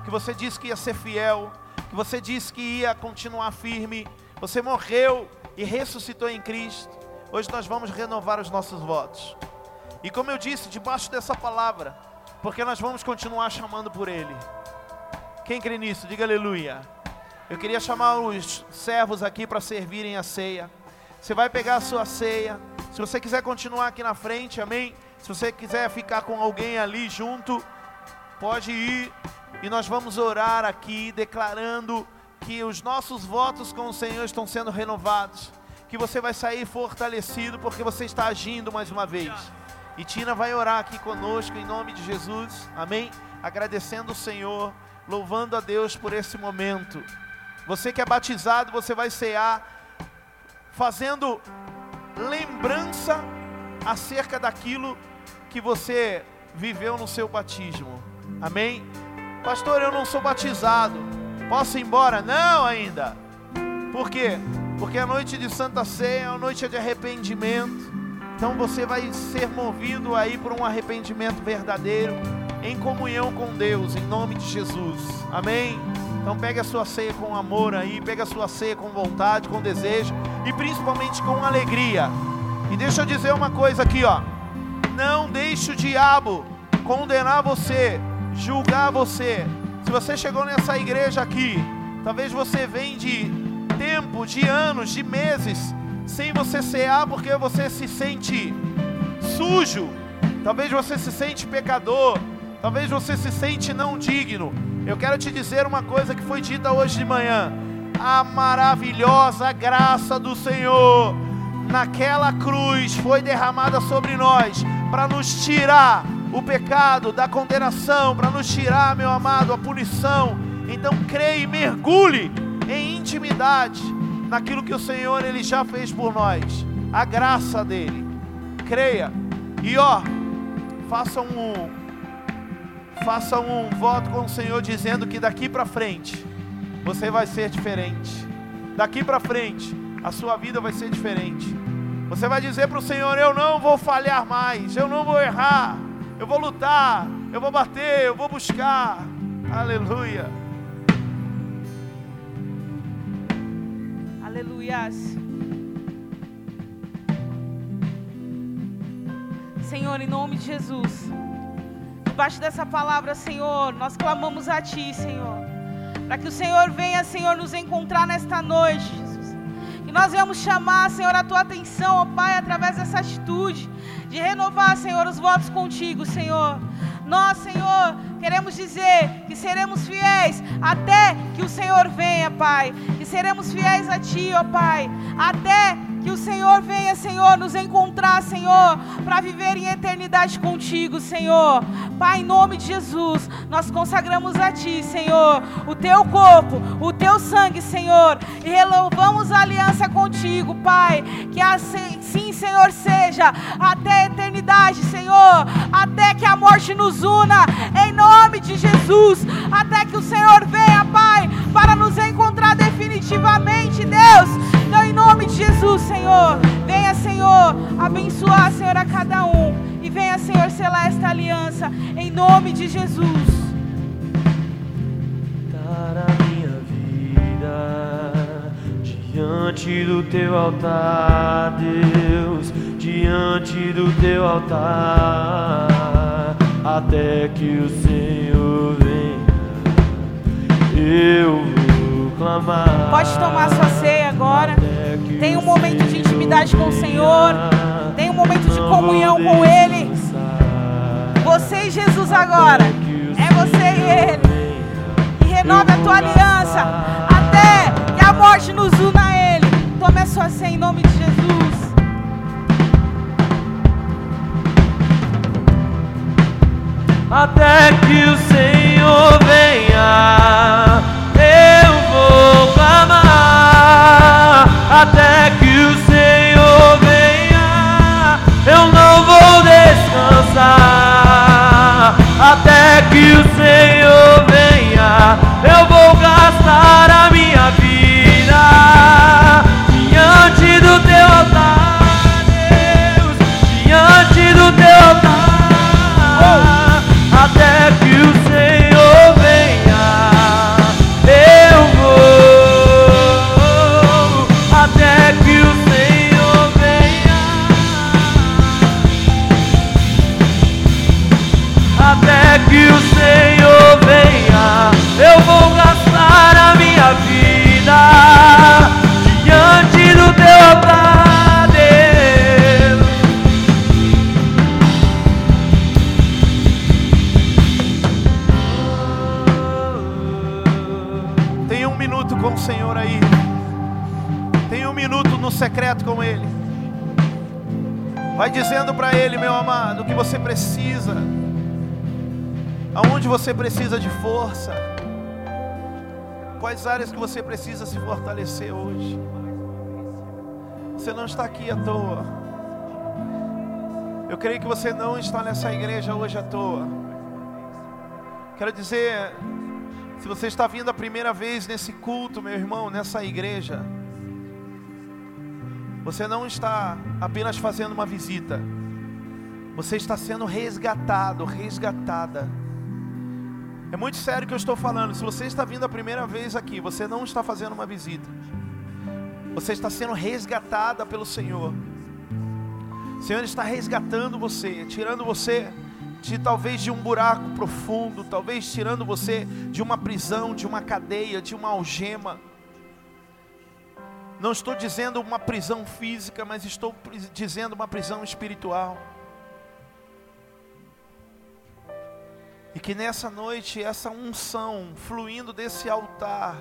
que você disse que ia ser fiel, que você disse que ia continuar firme. Você morreu e ressuscitou em Cristo. Hoje nós vamos renovar os nossos votos. E como eu disse, debaixo dessa palavra, porque nós vamos continuar chamando por Ele. Quem crê nisso, diga aleluia. Eu queria chamar os servos aqui para servirem a ceia. Você vai pegar a sua ceia. Se você quiser continuar aqui na frente, amém. Se você quiser ficar com alguém ali junto, pode ir. E nós vamos orar aqui, declarando que os nossos votos com o Senhor estão sendo renovados. Que você vai sair fortalecido, porque você está agindo mais uma vez. E Tina vai orar aqui conosco em nome de Jesus, amém? Agradecendo o Senhor, louvando a Deus por esse momento. Você que é batizado, você vai cear, fazendo lembrança acerca daquilo que você viveu no seu batismo, amém? Pastor, eu não sou batizado, posso ir embora? Não, ainda. Por quê? Porque a noite de Santa Ceia é uma noite de arrependimento. Então você vai ser movido aí por um arrependimento verdadeiro, em comunhão com Deus, em nome de Jesus. Amém? Então pegue a sua ceia com amor aí, pegue a sua ceia com vontade, com desejo e principalmente com alegria. E deixa eu dizer uma coisa aqui, ó. Não deixe o diabo condenar você, julgar você. Se você chegou nessa igreja aqui, talvez você vem de tempo, de anos, de meses sem você cear porque você se sente sujo, talvez você se sente pecador, talvez você se sente não digno. Eu quero te dizer uma coisa que foi dita hoje de manhã: a maravilhosa graça do Senhor naquela cruz foi derramada sobre nós para nos tirar o pecado da condenação, para nos tirar, meu amado, a punição. Então creia e mergulhe em intimidade naquilo que o Senhor ele já fez por nós, a graça dele. Creia. E ó, faça um faça um voto com o Senhor dizendo que daqui para frente você vai ser diferente. Daqui para frente a sua vida vai ser diferente. Você vai dizer para o Senhor: Eu não vou falhar mais, eu não vou errar, eu vou lutar, eu vou bater, eu vou buscar. Aleluia. Aleluias. Senhor, em nome de Jesus, debaixo dessa palavra, Senhor, nós clamamos a Ti, Senhor, para que o Senhor venha, Senhor, nos encontrar nesta noite, Jesus. Que nós venhamos chamar, Senhor, a Tua atenção, ó Pai, através dessa atitude de renovar, Senhor, os votos contigo, Senhor. Nós, Senhor, Queremos dizer que seremos fiéis até que o Senhor venha, Pai. Que seremos fiéis a Ti, ó Pai, até que o Senhor venha, Senhor, nos encontrar, Senhor, para viver em eternidade contigo, Senhor. Pai, em nome de Jesus, nós consagramos a Ti, Senhor, o Teu corpo, o Teu sangue, Senhor, e renovamos a aliança contigo, Pai. Que assim, sim, Senhor, seja até a eternidade, Senhor, até que a morte nos una, em nome de Jesus, até que o Senhor venha, Pai, para nos encontrar definitivamente, Deus. Então, em nome de Jesus, Senhor, venha, Senhor, abençoar, Senhor, a cada um. E venha, Senhor, selar esta aliança, em nome de Jesus. Dar a minha vida diante do teu altar, Deus, diante do teu altar, até que o Senhor venha. Eu clamar. Pode tomar sua ceia agora. Tem um momento de intimidade com o Senhor. Tem um momento de comunhão com Ele. Você e Jesus agora. É você e Ele. E renove a tua aliança até que a morte nos una a Ele. Tome a sua ceia em nome de Jesus. Até que o Senhor venha até que o Senhor venha. Eu não vou descansar até que o Senhor você precisa de força, quais áreas que você precisa se fortalecer hoje. Você não está aqui à toa. Eu creio que você não está nessa igreja hoje à toa. Quero dizer, se você está vindo a primeira vez nesse culto, meu irmão, nessa igreja, você não está apenas fazendo uma visita, você está sendo resgatado, resgatada é muito sério o que eu estou falando. Se você está vindo a primeira vez aqui, você não está fazendo uma visita. Você está sendo resgatada pelo Senhor. O Senhor está resgatando você, tirando você de talvez de um buraco profundo, talvez tirando você de uma prisão, de uma cadeia, de uma algema. Não estou dizendo uma prisão física, mas estou dizendo uma prisão espiritual. E que nessa noite, essa unção fluindo desse altar,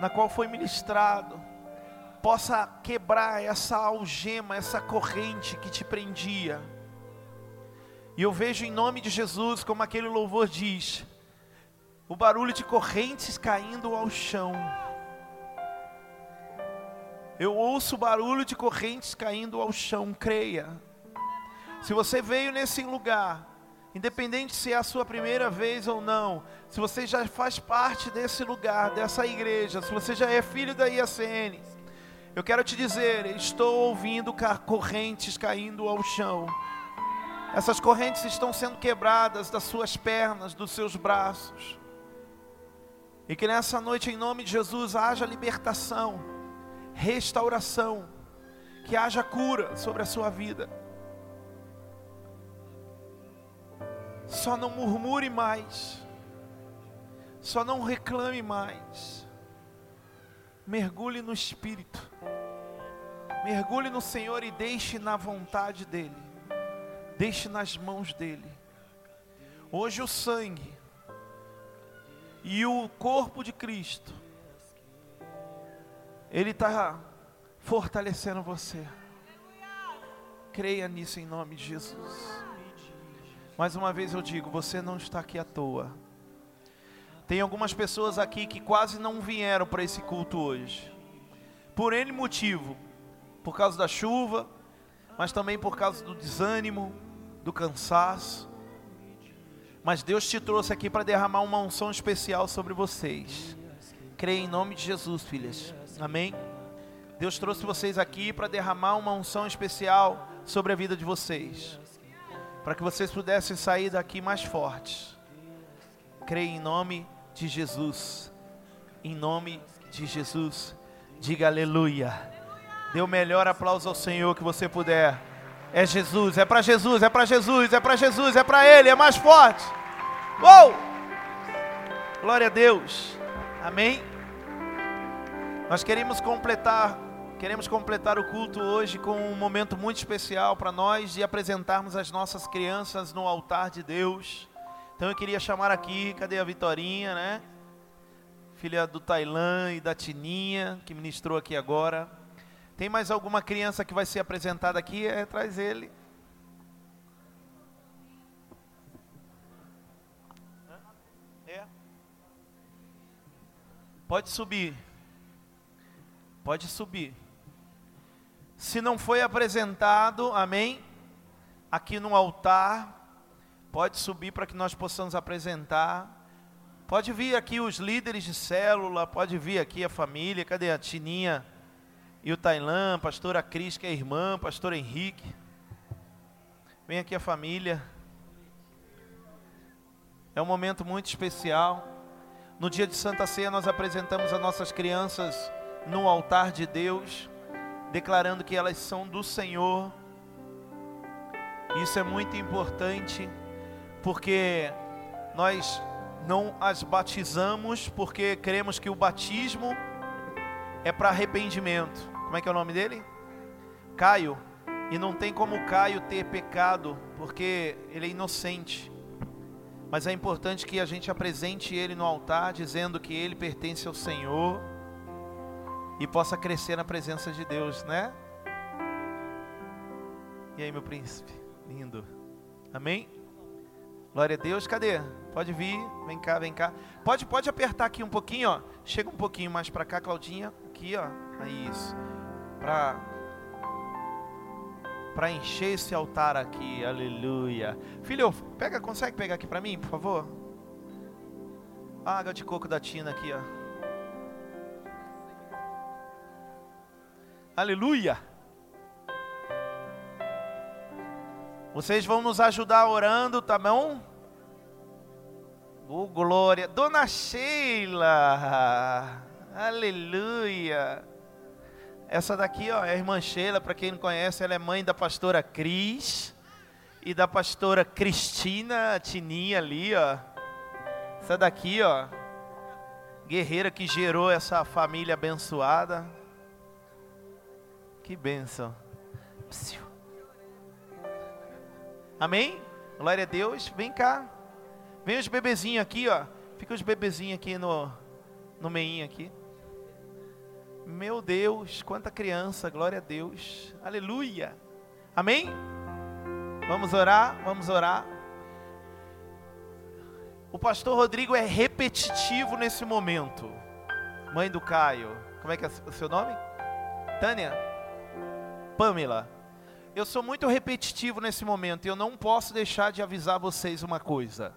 na qual foi ministrado, possa quebrar essa algema, essa corrente que te prendia. E eu vejo em nome de Jesus, como aquele louvor diz, o barulho de correntes caindo ao chão. Eu ouço o barulho de correntes caindo ao chão, creia. Se você veio nesse lugar, Independente se é a sua primeira vez ou não, se você já faz parte desse lugar, dessa igreja, se você já é filho da IACN, eu quero te dizer, estou ouvindo correntes caindo ao chão. Essas correntes estão sendo quebradas das suas pernas, dos seus braços. E que nessa noite, em nome de Jesus, haja libertação, restauração, que haja cura sobre a sua vida. Só não murmure mais. Só não reclame mais. Mergulhe no Espírito. Mergulhe no Senhor e deixe na vontade dEle. Deixe nas mãos dEle. Hoje o sangue e o corpo de Cristo, Ele está fortalecendo você. Creia nisso em nome de Jesus. Mais uma vez eu digo: você não está aqui à toa. Tem algumas pessoas aqui que quase não vieram para esse culto hoje, por N motivo, por causa da chuva, mas também por causa do desânimo, do cansaço. Mas Deus te trouxe aqui para derramar uma unção especial sobre vocês. Creia em nome de Jesus, filhas. Amém? Deus trouxe vocês aqui para derramar uma unção especial sobre a vida de vocês. Para que vocês pudessem sair daqui mais fortes. Creia em nome de Jesus. Em nome de Jesus. Diga aleluia. Dê o melhor aplauso ao Senhor que você puder. É Jesus, é para Jesus, é para Jesus, é para Jesus, é para Ele, é mais forte. Uou! Glória a Deus. Amém. Nós queremos completar, queremos completar o culto hoje com um momento muito especial para nós de apresentarmos as nossas crianças no altar de Deus. Então eu queria chamar aqui, cadê a Vitorinha, né? Filha do Tailã e da Tininha, que ministrou aqui agora. Tem mais alguma criança que vai ser apresentada aqui? É, traz ele. É. Pode subir. Pode subir. Se não foi apresentado, amém? Aqui no altar, pode subir para que nós possamos apresentar. Pode vir aqui os líderes de célula, pode vir aqui a família. Cadê a Tininha? e o Tailã, pastora Cris, que é irmã, pastor Henrique. Vem aqui a família. É um momento muito especial. No dia de Santa Ceia, nós apresentamos as nossas crianças no altar de Deus, declarando que elas são do Senhor. Isso é muito importante, porque nós não as batizamos, porque cremos que o batismo é para arrependimento. Como é que é o nome dele? Caio. E não tem como Caio ter pecado, porque ele é inocente. Mas é importante que a gente apresente ele no altar, dizendo que ele pertence ao Senhor e possa crescer na presença de Deus, né? E aí, meu príncipe? Lindo. Amém? Glória a Deus. Cadê? Pode vir. Vem cá, vem cá. Pode, pode apertar aqui um pouquinho, ó. Chega um pouquinho mais para cá, Claudinha. Aqui, ó. Isso para para encher esse altar aqui. Aleluia. Filho, pega, consegue pegar aqui para mim, por favor? A água de coco da Tina aqui, ó. Aleluia. Vocês vão nos ajudar orando, tá bom? Oh, glória. Dona Sheila. Aleluia. Essa daqui ó, é a irmã Sheila, para quem não conhece, ela é mãe da pastora Cris e da pastora Cristina Tininha ali, ó. Essa daqui, ó, guerreira que gerou essa família abençoada. Que bênção. Amém? Glória a Deus. Vem cá. Vem os bebezinhos aqui, ó. Fica os bebezinhos aqui no, no meinho aqui. Meu Deus, quanta criança, glória a Deus, aleluia, amém? Vamos orar, vamos orar. O pastor Rodrigo é repetitivo nesse momento. Mãe do Caio, como é que é o seu nome? Tânia? Pamela. Eu sou muito repetitivo nesse momento e eu não posso deixar de avisar vocês uma coisa.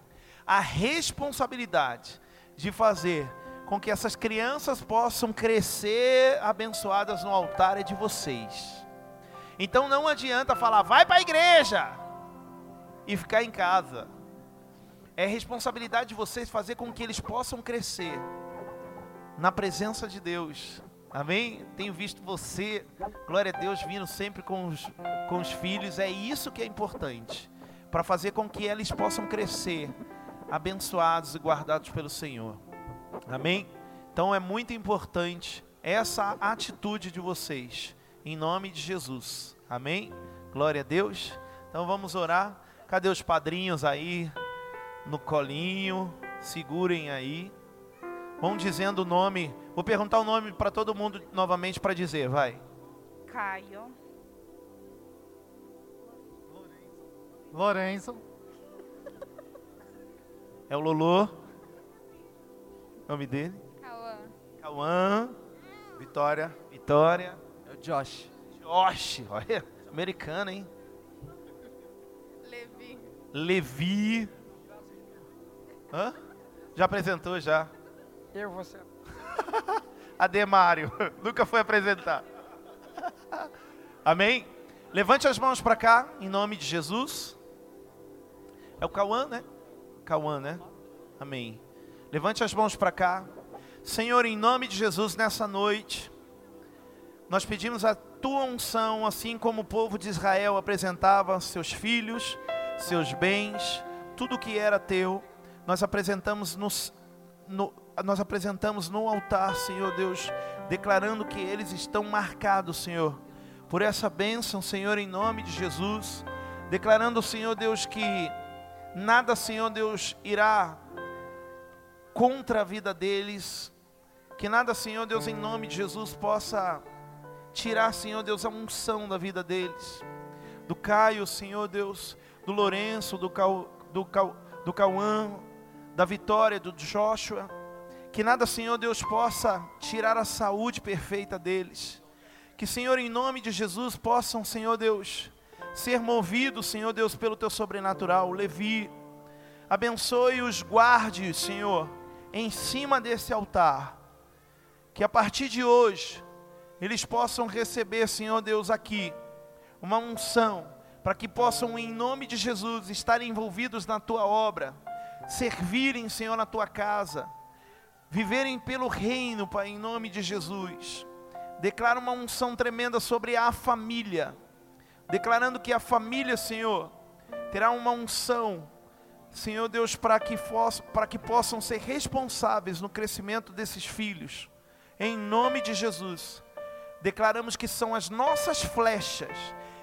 A responsabilidade de fazer com que essas crianças possam crescer abençoadas no altar é de vocês. Então não adianta falar, vai para a igreja e ficar em casa. É responsabilidade de vocês fazer com que eles possam crescer na presença de Deus. Amém? Tenho visto você, glória a Deus, vindo sempre com os, com os filhos. É isso que é importante. Para fazer com que eles possam crescer abençoados e guardados pelo Senhor. Amém? Então é muito importante essa atitude de vocês, em nome de Jesus. Amém? Glória a Deus. Então vamos orar. Cadê os padrinhos aí? no colinho, segurem aí. Vão dizendo o nome. Vou perguntar o nome para todo mundo novamente para dizer, vai. Caio. Lourenço. É o Lolo. Nome dele? Cauã. Cauã. Vitória. Vitória. É o Josh. Josh. Olha, americano, hein? Levi. Levi. Hã? Já apresentou já. Eu, você. Ademário. Nunca foi apresentar. Amém? Levante as mãos para cá, em nome de Jesus. É o Cauã, né? Cauã, né? Amém. Levante as mãos para cá. Senhor, em nome de Jesus, nessa noite, nós pedimos a tua unção, assim como o povo de Israel apresentava seus filhos, seus bens, tudo que era teu, nós apresentamos nos, no, nós apresentamos no altar, Senhor Deus, declarando que eles estão marcados, Senhor, por essa bênção, Senhor, em nome de Jesus, declarando, Senhor Deus, que nada, Senhor Deus, irá contra a vida deles, que nada, Senhor Deus, em nome de Jesus, possa tirar, Senhor Deus, a unção da vida deles, do Caio, Senhor Deus, do Lourenço, do, do, Cau, do Cauã, da Vitória, do Joshua, que nada, Senhor Deus, possa tirar a saúde perfeita deles, que, Senhor, em nome de Jesus, possam, Senhor Deus, ser movidos, Senhor Deus, pelo Teu sobrenatural, Levi, abençoe os guarde, Senhor, em cima desse altar, que a partir de hoje, eles possam receber, Senhor Deus, aqui, uma unção, para que possam, em nome de Jesus, estar envolvidos na tua obra, servirem, Senhor, na tua casa, viverem pelo reino, Pai, em nome de Jesus. Declara uma unção tremenda sobre a família, declarando que a família, Senhor, terá uma unção, Senhor Deus, para que, para que possam ser responsáveis no crescimento desses filhos, em nome de Jesus. Declaramos que são as nossas flechas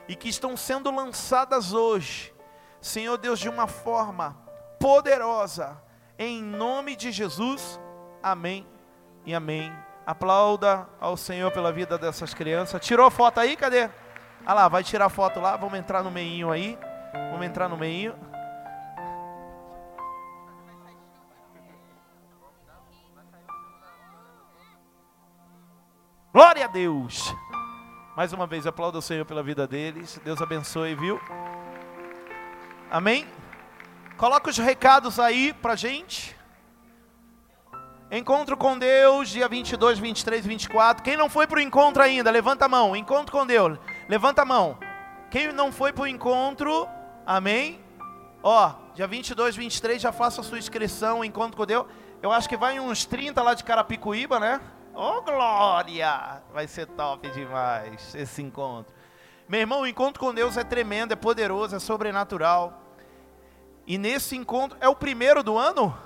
e que estão sendo lançadas hoje, Senhor Deus, de uma forma poderosa, em nome de Jesus. Amém e amém. Aplauda ao Senhor pela vida dessas crianças. Tirou foto aí? Cadê? Ah lá, vai tirar foto lá. Vamos entrar no meinho aí. Vamos entrar no meinho. Glória a Deus. Mais uma vez, aplauda o Senhor pela vida deles. Deus abençoe, viu? Amém? Coloca os recados aí pra gente. Encontro com Deus, dia 22, 23 e 24. Quem não foi para o encontro ainda, levanta a mão. Encontro com Deus, levanta a mão. Quem não foi para o encontro, amém? Ó, dia 22, 23, já faça a sua inscrição, encontro com Deus. Eu acho que vai uns 30 lá de Carapicuíba, né? Ô oh, glória! Vai ser top demais esse encontro. Meu irmão, o encontro com Deus é tremendo, é poderoso, é sobrenatural. E nesse encontro, é o primeiro do ano?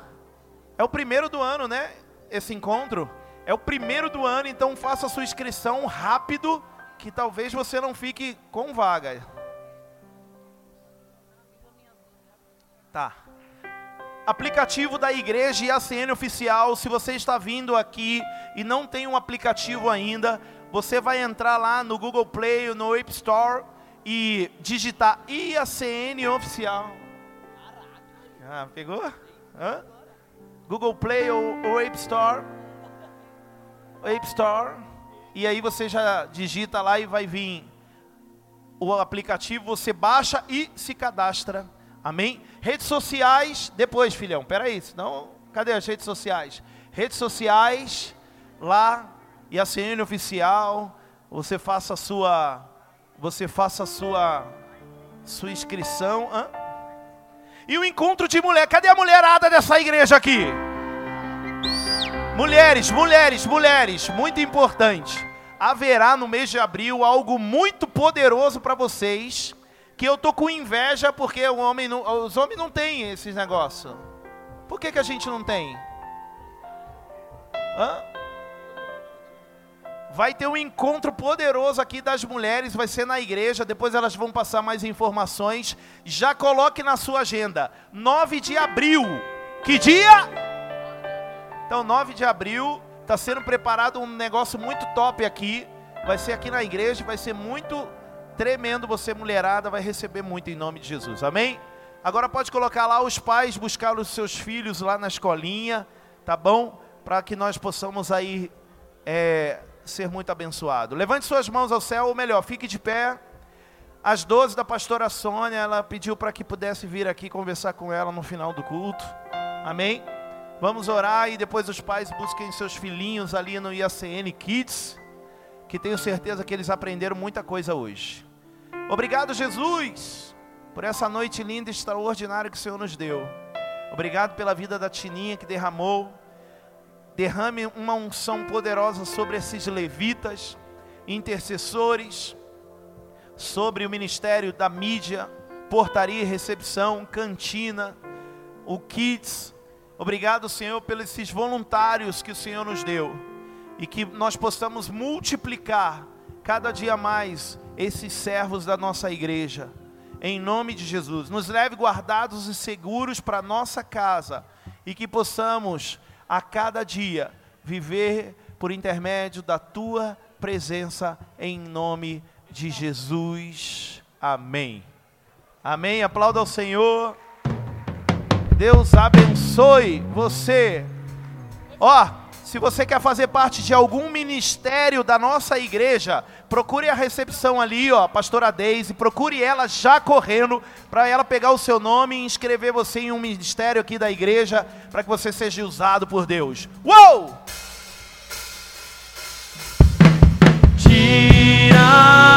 É o primeiro do ano, né? Esse encontro. É o primeiro do ano, então faça sua inscrição rápido, que talvez você não fique com vaga. Tá. Aplicativo da igreja e ACN oficial. Se você está vindo aqui e não tem um aplicativo ainda, você vai entrar lá no Google Play, no App Store e digitar IACN oficial. Ah, pegou? Hã? Google Play ou, ou App Store. App Store. E aí você já digita lá e vai vir o aplicativo, você baixa e se cadastra. Amém? Redes sociais, depois, filhão, peraí, senão, cadê as redes sociais? Redes sociais, lá, e a CN oficial, você faça a sua, você faça a sua, sua inscrição. Hã? E o encontro de mulher. Cadê a mulherada dessa igreja aqui? Mulheres, mulheres, mulheres, muito importante. Haverá no mês de abril algo muito poderoso para vocês, que eu tô com inveja porque o homem não, os homens não têm esses negócios. Por que, que a gente não tem? Hã? Vai ter um encontro poderoso aqui das mulheres, vai ser na igreja, depois elas vão passar mais informações. Já coloque na sua agenda, 9 de abril. Que dia? Então, 9 de abril, está sendo preparado um negócio muito top aqui. Vai ser aqui na igreja, vai ser muito tremendo. Você, mulherada, vai receber muito em nome de Jesus. Amém? Agora pode colocar lá os pais, buscar os seus filhos lá na escolinha, tá bom? Para que nós possamos aí é, ser muito abençoado. Levante suas mãos ao céu, ou melhor, fique de pé. Às 12 da pastora Sônia, ela pediu para que pudesse vir aqui conversar com ela no final do culto. Amém? Vamos orar e depois os pais busquem seus filhinhos ali no IACN Kids, que tenho certeza que eles aprenderam muita coisa hoje. Obrigado, Jesus, por essa noite linda e extraordinária que o Senhor nos deu. Obrigado pela vida da Tininha que derramou. Derrame uma unção poderosa sobre esses levitas, intercessores, sobre o ministério da mídia, portaria e recepção, cantina, o Kids. Obrigado, Senhor, pelos esses voluntários que o Senhor nos deu e que nós possamos multiplicar cada dia mais esses servos da nossa igreja. Em nome de Jesus, nos leve guardados e seguros para nossa casa e que possamos a cada dia viver por intermédio da tua presença em nome de Jesus. Amém. Amém. Aplauda ao Senhor. Deus abençoe você. Ó, se você quer fazer parte de algum ministério da nossa igreja, procure a recepção ali, ó, a pastora Deise, procure ela já correndo para ela pegar o seu nome e inscrever você em um ministério aqui da igreja para que você seja usado por Deus. Uou! Tira